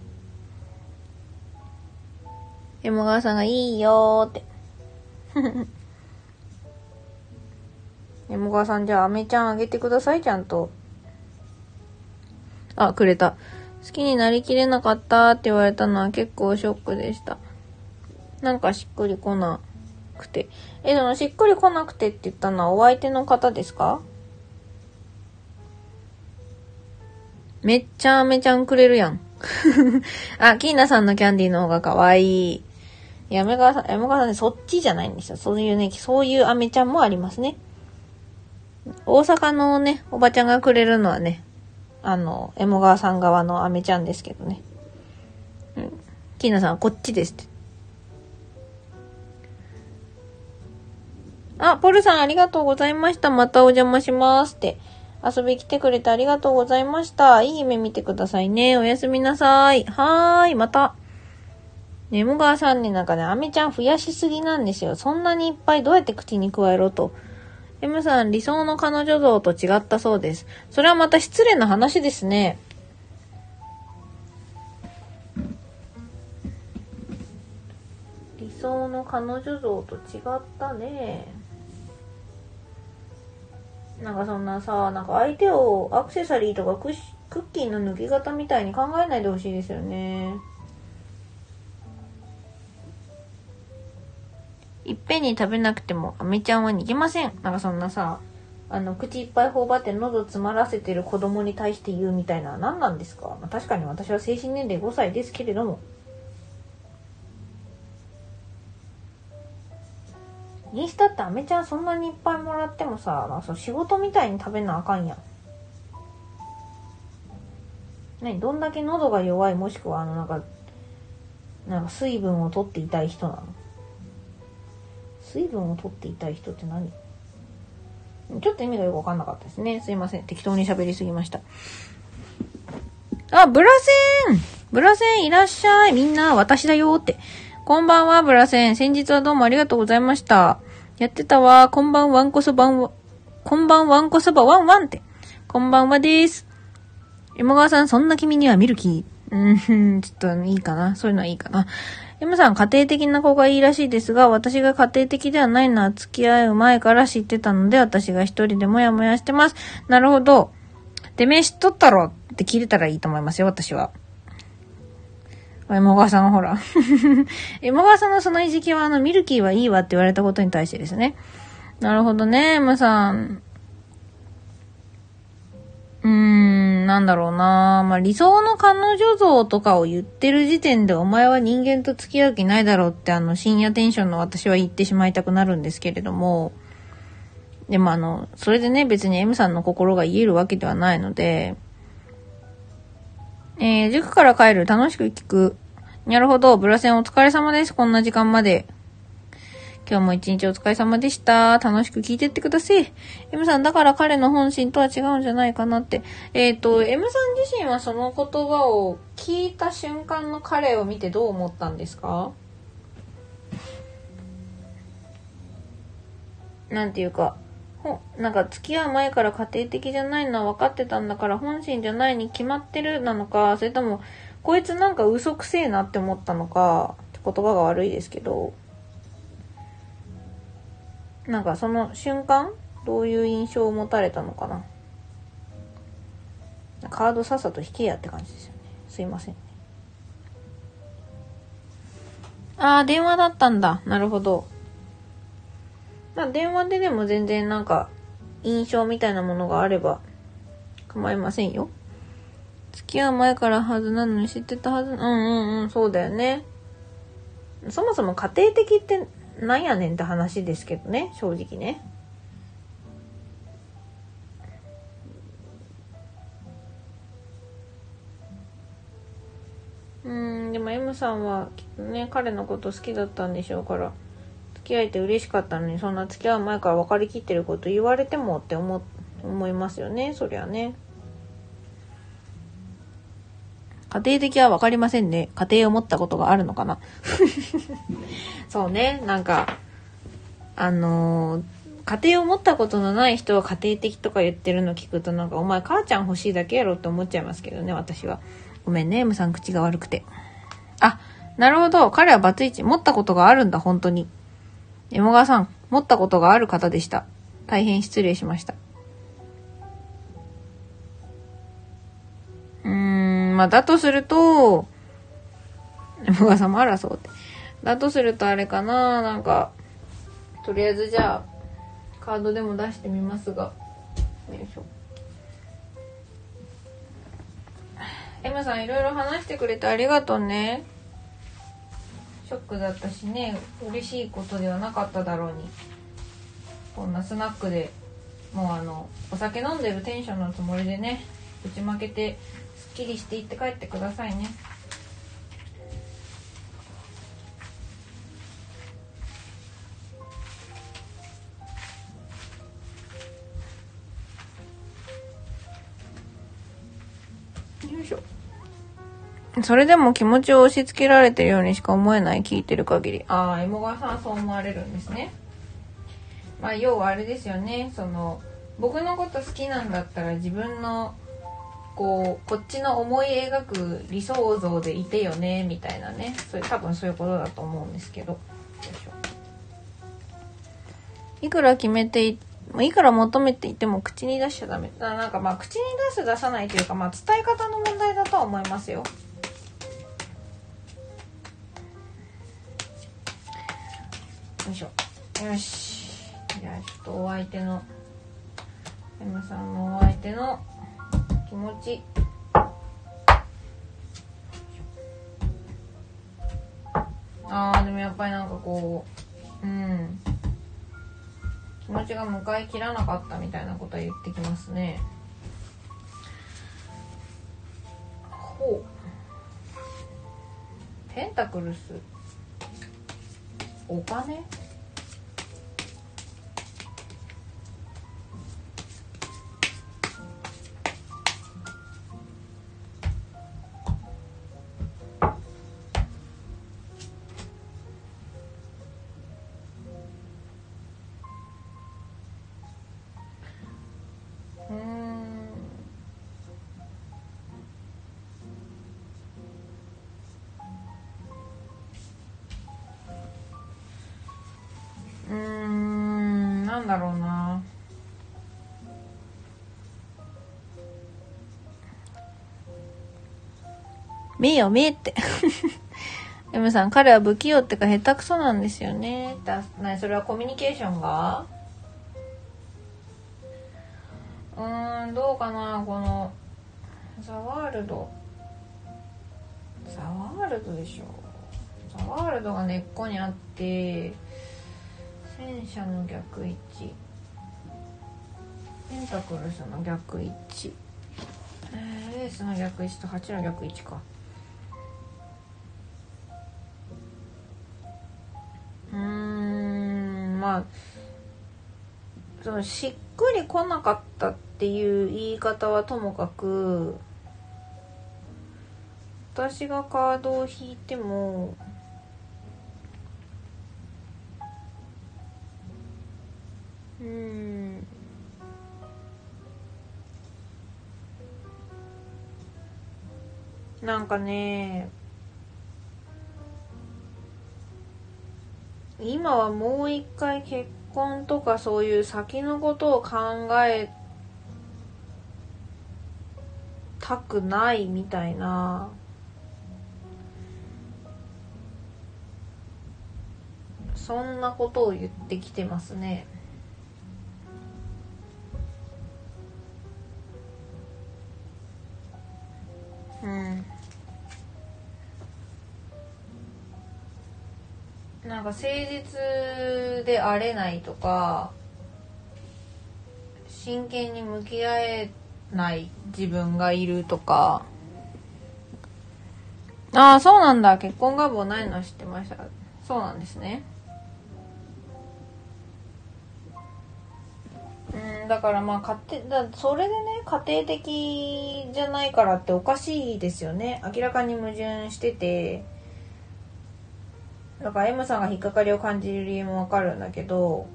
山川さんがいいよーって。山川さん、じゃあ、アメちゃんあげてください、ちゃんと。あ、くれた。好きになりきれなかったって言われたのは結構ショックでした。なんかしっくりこなくて。え、そのしっくりこなくてって言ったのはお相手の方ですか？めっちゃアメちゃんくれるやん。*laughs* あ、キーナさんのキャンディーの方が可愛い。やめがさん、やめがさんね、そっちじゃないんですよ。そういうね、そういうアメちゃんもありますね。大阪のね、おばちゃんがくれるのはね、あの、エモ川さん側のアメちゃんですけどね。うん。キーナさんはこっちですって。あ、ポルさんありがとうございました。またお邪魔しますって。遊び来てくれてありがとうございました。いい夢見てくださいね。おやすみなさい。はーい、また。ねむがわさんね、なんかね、アメちゃん増やしすぎなんですよ。そんなにいっぱいどうやって口に加えろと。M さん、理想の彼女像と違ったそうです。それはまた失礼な話ですね。理想の彼女像と違ったね。なんかそんなさ、なんか相手をアクセサリーとかクッキーの抜き型みたいに考えないでほしいですよね。いっぺんに食べなくても、アメちゃんは逃げません。なんかそんなさ、あの、口いっぱい頬張って喉詰まらせてる子供に対して言うみたいな、何なんですか、まあ、確かに私は精神年齢5歳ですけれども。インスタってアメちゃんそんなにいっぱいもらってもさ、まあ、そう仕事みたいに食べなあかんやん。何どんだけ喉が弱いもしくはあのなんか、なんか水分を取っていたい人なの？水分を取っていたい人って何？ちょっと意味がよくわかんなかったですね。すいません。適当に喋りすぎました。あ、ブラセンブラセンいらっしゃいみんな、私だよって。こんばんは、ブラセン。先日はどうもありがとうございました。やってたわ。こんばんわんこそばんわ、こんばんわんこそばワンワンって。こんばんはです。山川さん、そんな君にはミルキー。うん、ちょっといいかな。そういうのはいいかな。M さん、家庭的な子がいいらしいですが、私が家庭的ではないのは付き合う前から知ってたので、私が一人でもやもやしてます。なるほど。てめえ知っとったろって聞いてたらいいと思いますよ、私は。山川さんほら。*laughs* 山川さんのそのいじきは、あの、ミルキーはいいわって言われたことに対してですね。なるほどね、M さん。うーん、なんだろうなまあ、理想の彼女像とかを言ってる時点でお前は人間と付き合う気ないだろうってあの深夜テンションの私は言ってしまいたくなるんですけれども、でもあの、それでね、別に M さんの心が癒えるわけではないので、えー、塾から帰る、楽しく聞く。なるほど、ブラセンお疲れ様です。こんな時間まで。今日も一日お疲れ様でした。楽しく聞いてってください。M さん、だから彼の本心とは違うんじゃないかなって。えっ、と、M さん自身はその言葉を聞いた瞬間の彼を見てどう思ったんですか？なんていうか、ほなんか付き合う前から家庭的じゃないのは分かってたんだから本心じゃないに決まってるなのか、それとも、こいつなんか嘘くせえなって思ったのか、言葉が悪いですけど、なんかその瞬間どういう印象を持たれたのかな？カードさっさと引けやって感じですよね。すいませんね。あ、電話だったんだ。なるほど。まあ、電話ででも全然なんか、印象みたいなものがあれば、構いませんよ。付き合う前からはずなのに知ってたはず。うんうんうん、そうだよね。そもそも家庭的ってなんやねんって話ですけどね、正直ね。うん、でも M さんはきっとね、彼のこと好きだったんでしょうから、付き合えて嬉しかったのに、そんな付き合う前から分かりきってること言われてもって思、思いますよね、そりゃね。家庭的は分かりませんね。家庭を持ったことがあるのかな。*laughs* そうね、なんか、あのー家庭を持ったことのない人は家庭的とか言ってるの聞くとなんかお前母ちゃん欲しいだけやろって思っちゃいますけどね、私は。ごめんね、M さん口が悪くて。あ、なるほど。彼はバツイチ。持ったことがあるんだ、本当に。山川さん、持ったことがある方でした。大変失礼しました。うーん、まあ、だとすると、*laughs* 山川さんもあらそうって。だとするとあれかな、なんか、とりあえずじゃあ、カードでも出してみますが。よいしょ。M さんいろいろ話してくれてありがとうね。ショックだったしね、嬉しいことではなかっただろうに。こんなスナックでもうあの、お酒飲んでるテンションのつもりでね、打ち負けて、きりして行って帰ってくださいね。それでも気持ちを押し付けられてるようにしか思えない聞いてる限り。ああエモ川さんそう思われるんですね。まあ要はあれですよね。その僕のこと好きなんだったら自分のこうこっちの思い描く理想像でいてよねみたいなね。それ多分そういうことだと思うんですけど。いくら決めていいくら求めていても口に出しちゃダメ。だなんかまあ口に出す出さないというかまあ伝え方の問題だとは思いますよ。よいしょ。よし。じゃあちょっとお相手の M さんのお相手の気持ち。あーでもやっぱりなんかこううん。気持ちが向かいきらなかったみたいなことは言ってきますね。ほう。ペンタクルス。お金？うん。うん。なんだろうな。目よ目って *laughs* M さん彼は不器用ってか下手くそなんですよね。だなそれはコミュニケーションが？かなこの。ザワールド。ザワールドでしょ。ザワールドが根っこにあって戦車の逆位置。ペンタクルスの逆位置、えーレースの逆位置と8の逆位置か。うーんまあそのしっくりこなかったっていう言い方はともかく私がカードを引いてもうん。なんかね今はもう一回結婚とかそういう先のことを考えたくないみたいなそんなことを言ってきてますね。うん。なんか誠実であれないとか真剣に向き合えない自分がいるとか。ああそうなんだ。結婚願望ないのは知ってました。そうなんですね。うんだからまあ家庭だそれでね家庭的じゃないからっておかしいですよね。明らかに矛盾してて。だから M さんが引っかかりを感じる理由もわかるんだけど。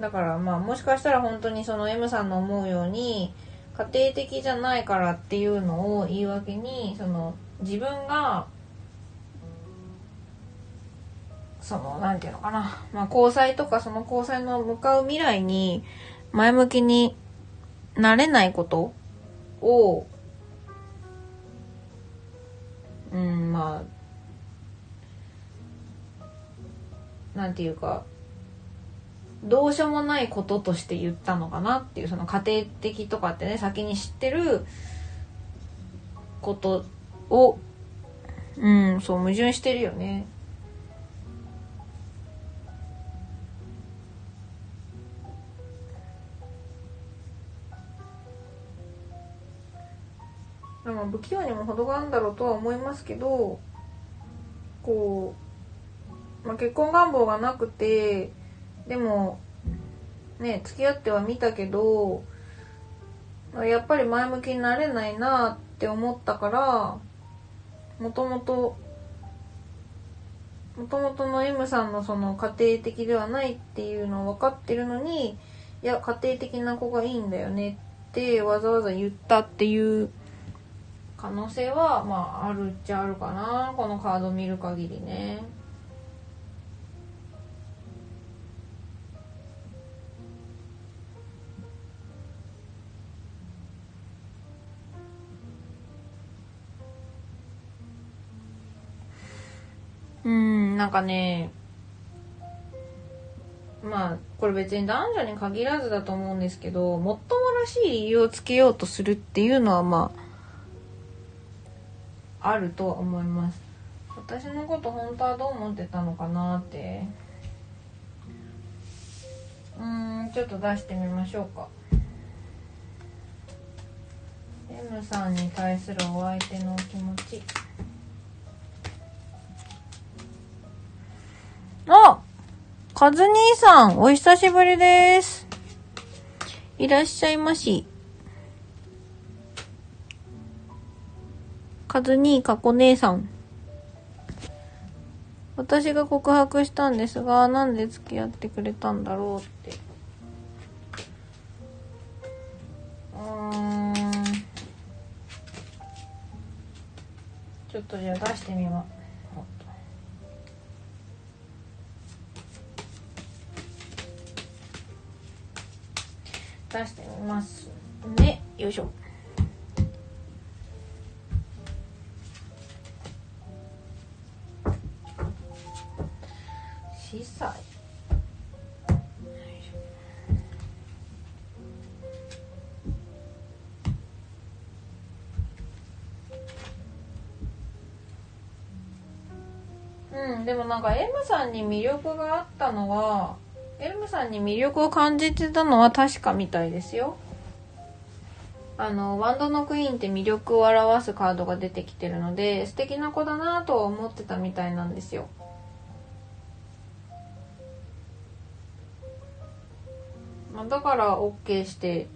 だからまあもしかしたら本当にその M さんの思うように家庭的じゃないからっていうのを言い訳にその自分がそのなんていうのかな、まあ、交際とかその交際の向かう未来に前向きになれないことをうんまあなんていうかどうしようもないこととして言ったのかなっていうその家庭的とかってね先に知ってることをうんそう矛盾してるよね。でも不器用にも程があるんだろうとは思いますけどこう、まあ、結婚願望がなくてでもね付き合ってはみたけどやっぱり前向きになれないなっって思ったからもともともともとの M さんのその家庭的ではないっていうのを分かってるのにいや家庭的な子がいいんだよねってわざわざ言ったっていう可能性はまああるっちゃあるかなこのカード見る限りね。うんなんかねまあこれ別に男女に限らずだと思うんですけどもっともらしい理由をつけようとするっていうのはまああるとは思います。私のこと本当はどう思ってたのかなって。うんちょっと出してみましょうか。M さんに対するお相手のお気持ち。あカズ兄さん、お久しぶりです。いらっしゃいまし。カズ兄、かこ姉さん。私が告白したんですが、なんで付き合ってくれたんだろうって。うーん。ちょっとじゃあ出してみます。出してみますね。よいしょ。小さい。うん、でもなんか M さんに魅力があったのはエルムさんに魅力を感じてたのは確かみたいですよ。あの、ワンドのクイーンって魅力を表すカードが出てきてるので、素敵な子だなと思ってたみたいなんですよ。まあ、だから OK して、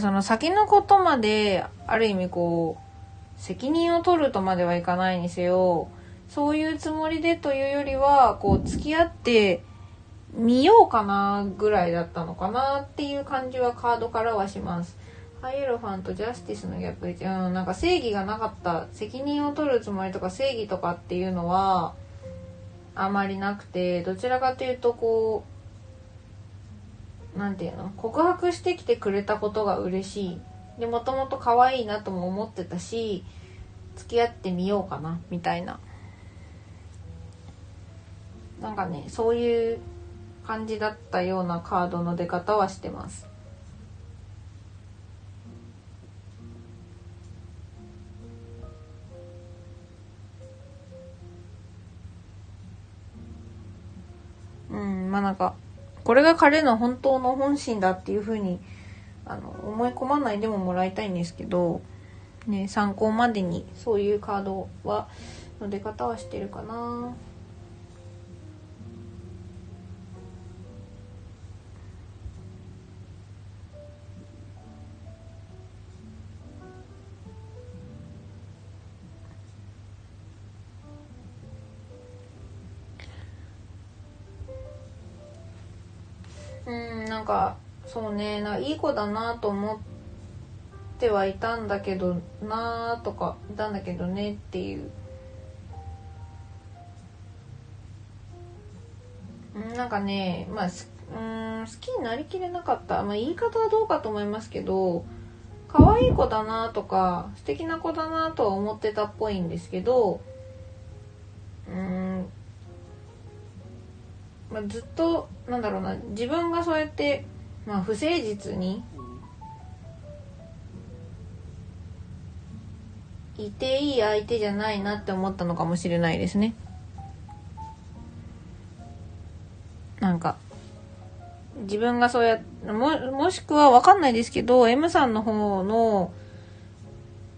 その先のことまで、ある意味こう、責任を取るとまではいかないにせよ、そういうつもりでというよりは、こう、付き合って、見ようかなぐらいだったのかなっていう感じはカードからはします。ハイエロファンとジャスティスの逆位置。うん、なんか正義がなかった、責任を取るつもりとか正義とかっていうのは、あまりなくて、どちらかというとこう、なんていうの？告白してきてくれたことが嬉しい。で、もともと可愛いなとも思ってたし、付き合ってみようかな、みたいな。なんかね、そういう感じだったようなカードの出方はしてます。うん、まあなんか、これが彼の本当の本心だっていうふうに、あの、思い込まないでももらいたいんですけど、ね、参考までにそういうカードは、の出方はしてるかな。いい子だなと思ってはいたんだけどなとかいたんだけどねっていう。なんかねまあうん好きになりきれなかった、まあ、言い方はどうかと思いますけど可愛い子だなとか素敵な子だなとは思ってたっぽいんですけどうんまあ、ずっとなんだろうな自分がそうやって、まあ、不誠実にいていい相手じゃないなって思ったのかもしれないですね。なんか自分がそうやももしくは分かんないですけど M さんの方の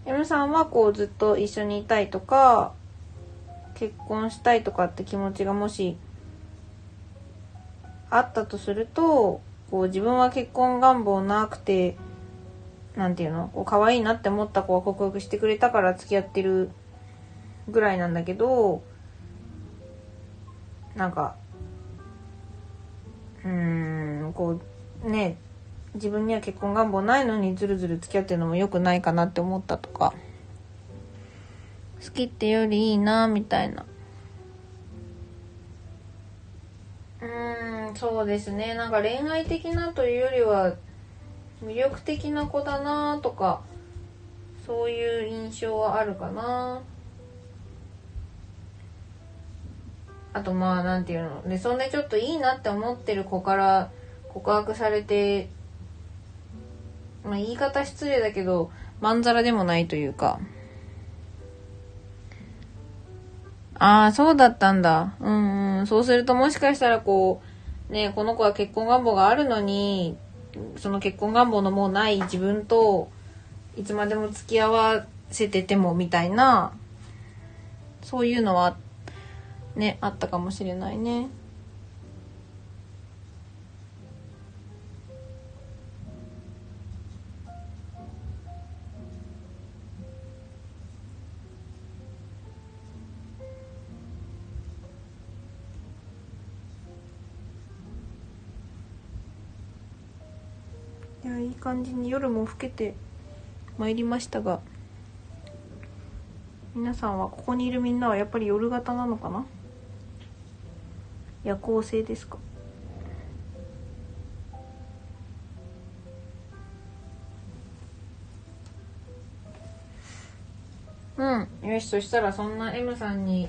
M さんはこうずっと一緒にいたいとか結婚したいとかって気持ちがもしあったとするとこう自分は結婚願望なくてなんていうの？こう可愛いなって思った子が告白してくれたから付き合ってるぐらいなんだけどなんかうんこうね自分には結婚願望ないのにずるずる付き合ってるのも良くないかなって思ったとか好きってよりいいなみたいな。そうですね。なんか恋愛的なというよりは魅力的な子だなとかそういう印象はあるかな。あとまあなんていうの。でそんでちょっといいなって思ってる子から告白されてまあ言い方失礼だけどまんざらでもないというか。ああそうだったんだ。うんうん。そうするともしかしたらこうねこの子は結婚願望があるのにその結婚願望のもうない自分といつまでも付き合わせててもみたいなそういうのはねあったかもしれないね。いい感じに夜も更けてまいりましたが皆さんはここにいるみんなはやっぱり夜型なのかな？夜行性ですか？うんよしそしたらそんな M さんに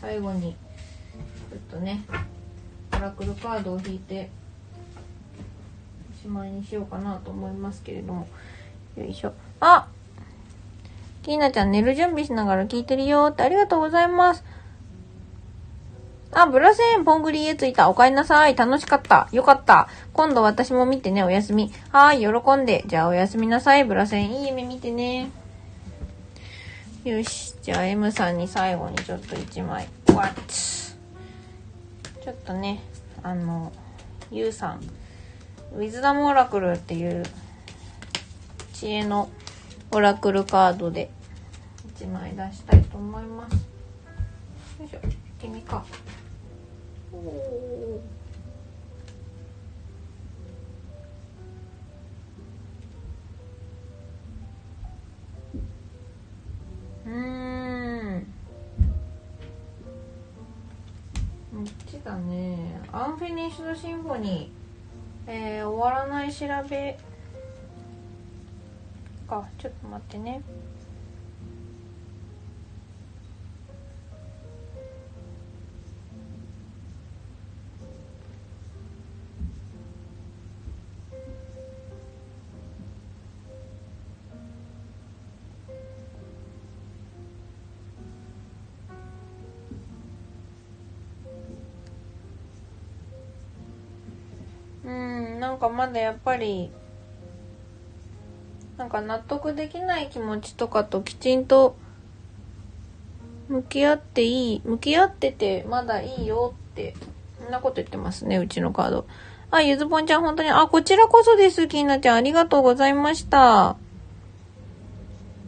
最後にちょっとねオラクルカードを引いてしまいにしようかなと思いますけれどもよいしょあきーなちゃん寝る準備しながら聞いてるよってありがとうございますあ、ブラセン、ポングリー家ついた。お帰りなさい。楽しかった。よかった。今度私も見てね、おやすみ。はーい、喜んで。じゃあおやすみなさい。ブラセン、いい夢見てね。よし。じゃあ M さんに最後にちょっと1枚。わっちょっとね、あの、ゆうさん、ウィズダムオラクルっていう知恵のオラクルカードで1枚出したいと思います。よいしょ。君か。うーん。こっちだね。 Unfinished Symphony。えー、終わらない調べ。か、ちょっと待ってね。なんかまだやっぱりなんか納得できない気持ちとかときちんと向き合っていい向き合っててまだいいよってそんなこと言ってますねうちのカード。あゆずぽんちゃん本当にあこちらこそですきーなちゃん。ありがとうございました。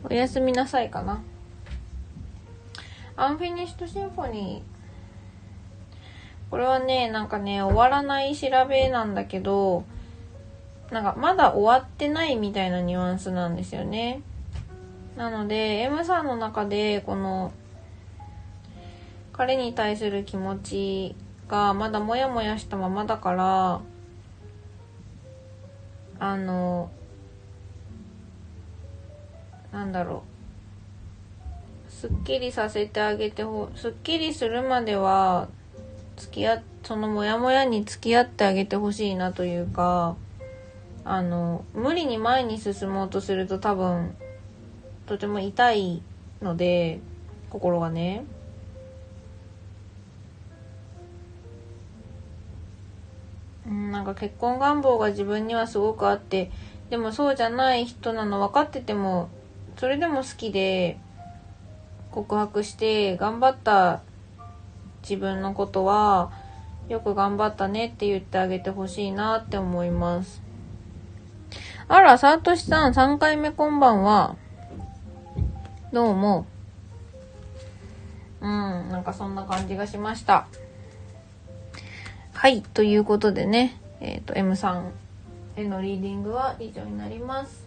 おやすみなさいかな。 Unfinished Symphony。これはね、なんかね、終わらない調べなんだけど、なんかまだ終わってないみたいなニュアンスなんですよね。なので、M さんの中で、この、彼に対する気持ちがまだモヤモヤしたままだから、あの、なんだろう。すっきりさせてあげてほ、すっきりするまでは、付き合そのモヤモヤに付き合ってあげてほしいなというかあの無理に前に進もうとすると多分とても痛いので心がねうんなんか結婚願望が自分にはすごくあってでもそうじゃない人なの分かっててもそれでも好きで告白して頑張った自分のことはよく頑張ったねって言ってあげてほしいなって思います。あら、さとしさん、3回目こんばんは。どうも。うん、なんかそんな感じがしました。はい、ということでね、えっ、ー、と、M さんへのリーディングは以上になります。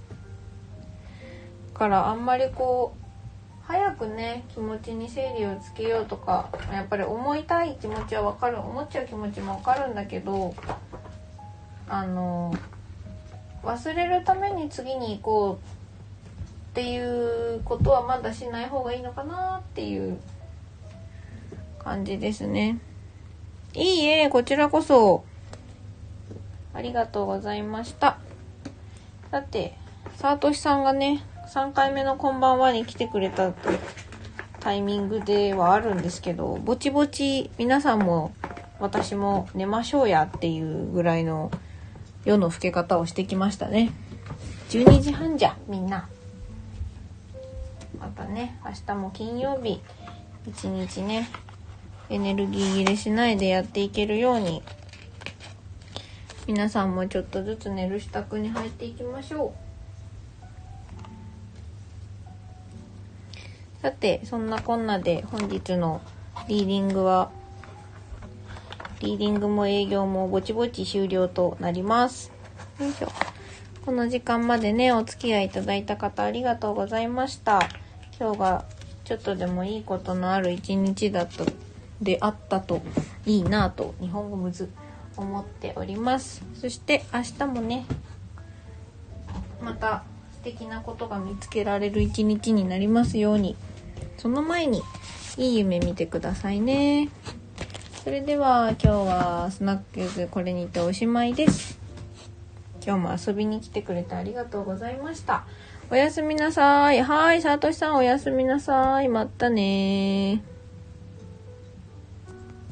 からあんまりこう、早くね気持ちに整理をつけようとかやっぱり思いたい気持ちはわかる思っちゃう気持ちもわかるんだけどあの忘れるために次に行こうっていうことはまだしない方がいいのかなっていう感じですね。いいえ、こちらこそ。ありがとうございました。さて、さとしさんがね、3回目のこんばんはに来てくれたタイミングではあるんですけど、ぼちぼち皆さんも私も寝ましょうやっていうぐらいの夜の更け方をしてきましたね。12時半じゃ、みんな。またね、明日も金曜日、一日ね、エネルギー切れしないでやっていけるように、皆さんもちょっとずつ寝る支度に入っていきましょう。さて、そんなこんなで本日のリーディングは、リーディングも営業もぼちぼち終了となります。よいしょ。この時間までね、お付き合いいただいた方ありがとうございました。今日がちょっとでもいいことのある一日だと、であったといいなぁと、日本語むず、思っております。そして明日もね、また素敵なことが見つけられる一日になりますように。その前に、いい夢見てくださいね。それでは、今日はスナックズこれにておしまいです。今日も遊びに来てくれてありがとうございました。おやすみなさい。はい、さとしさんおやすみなさい。またね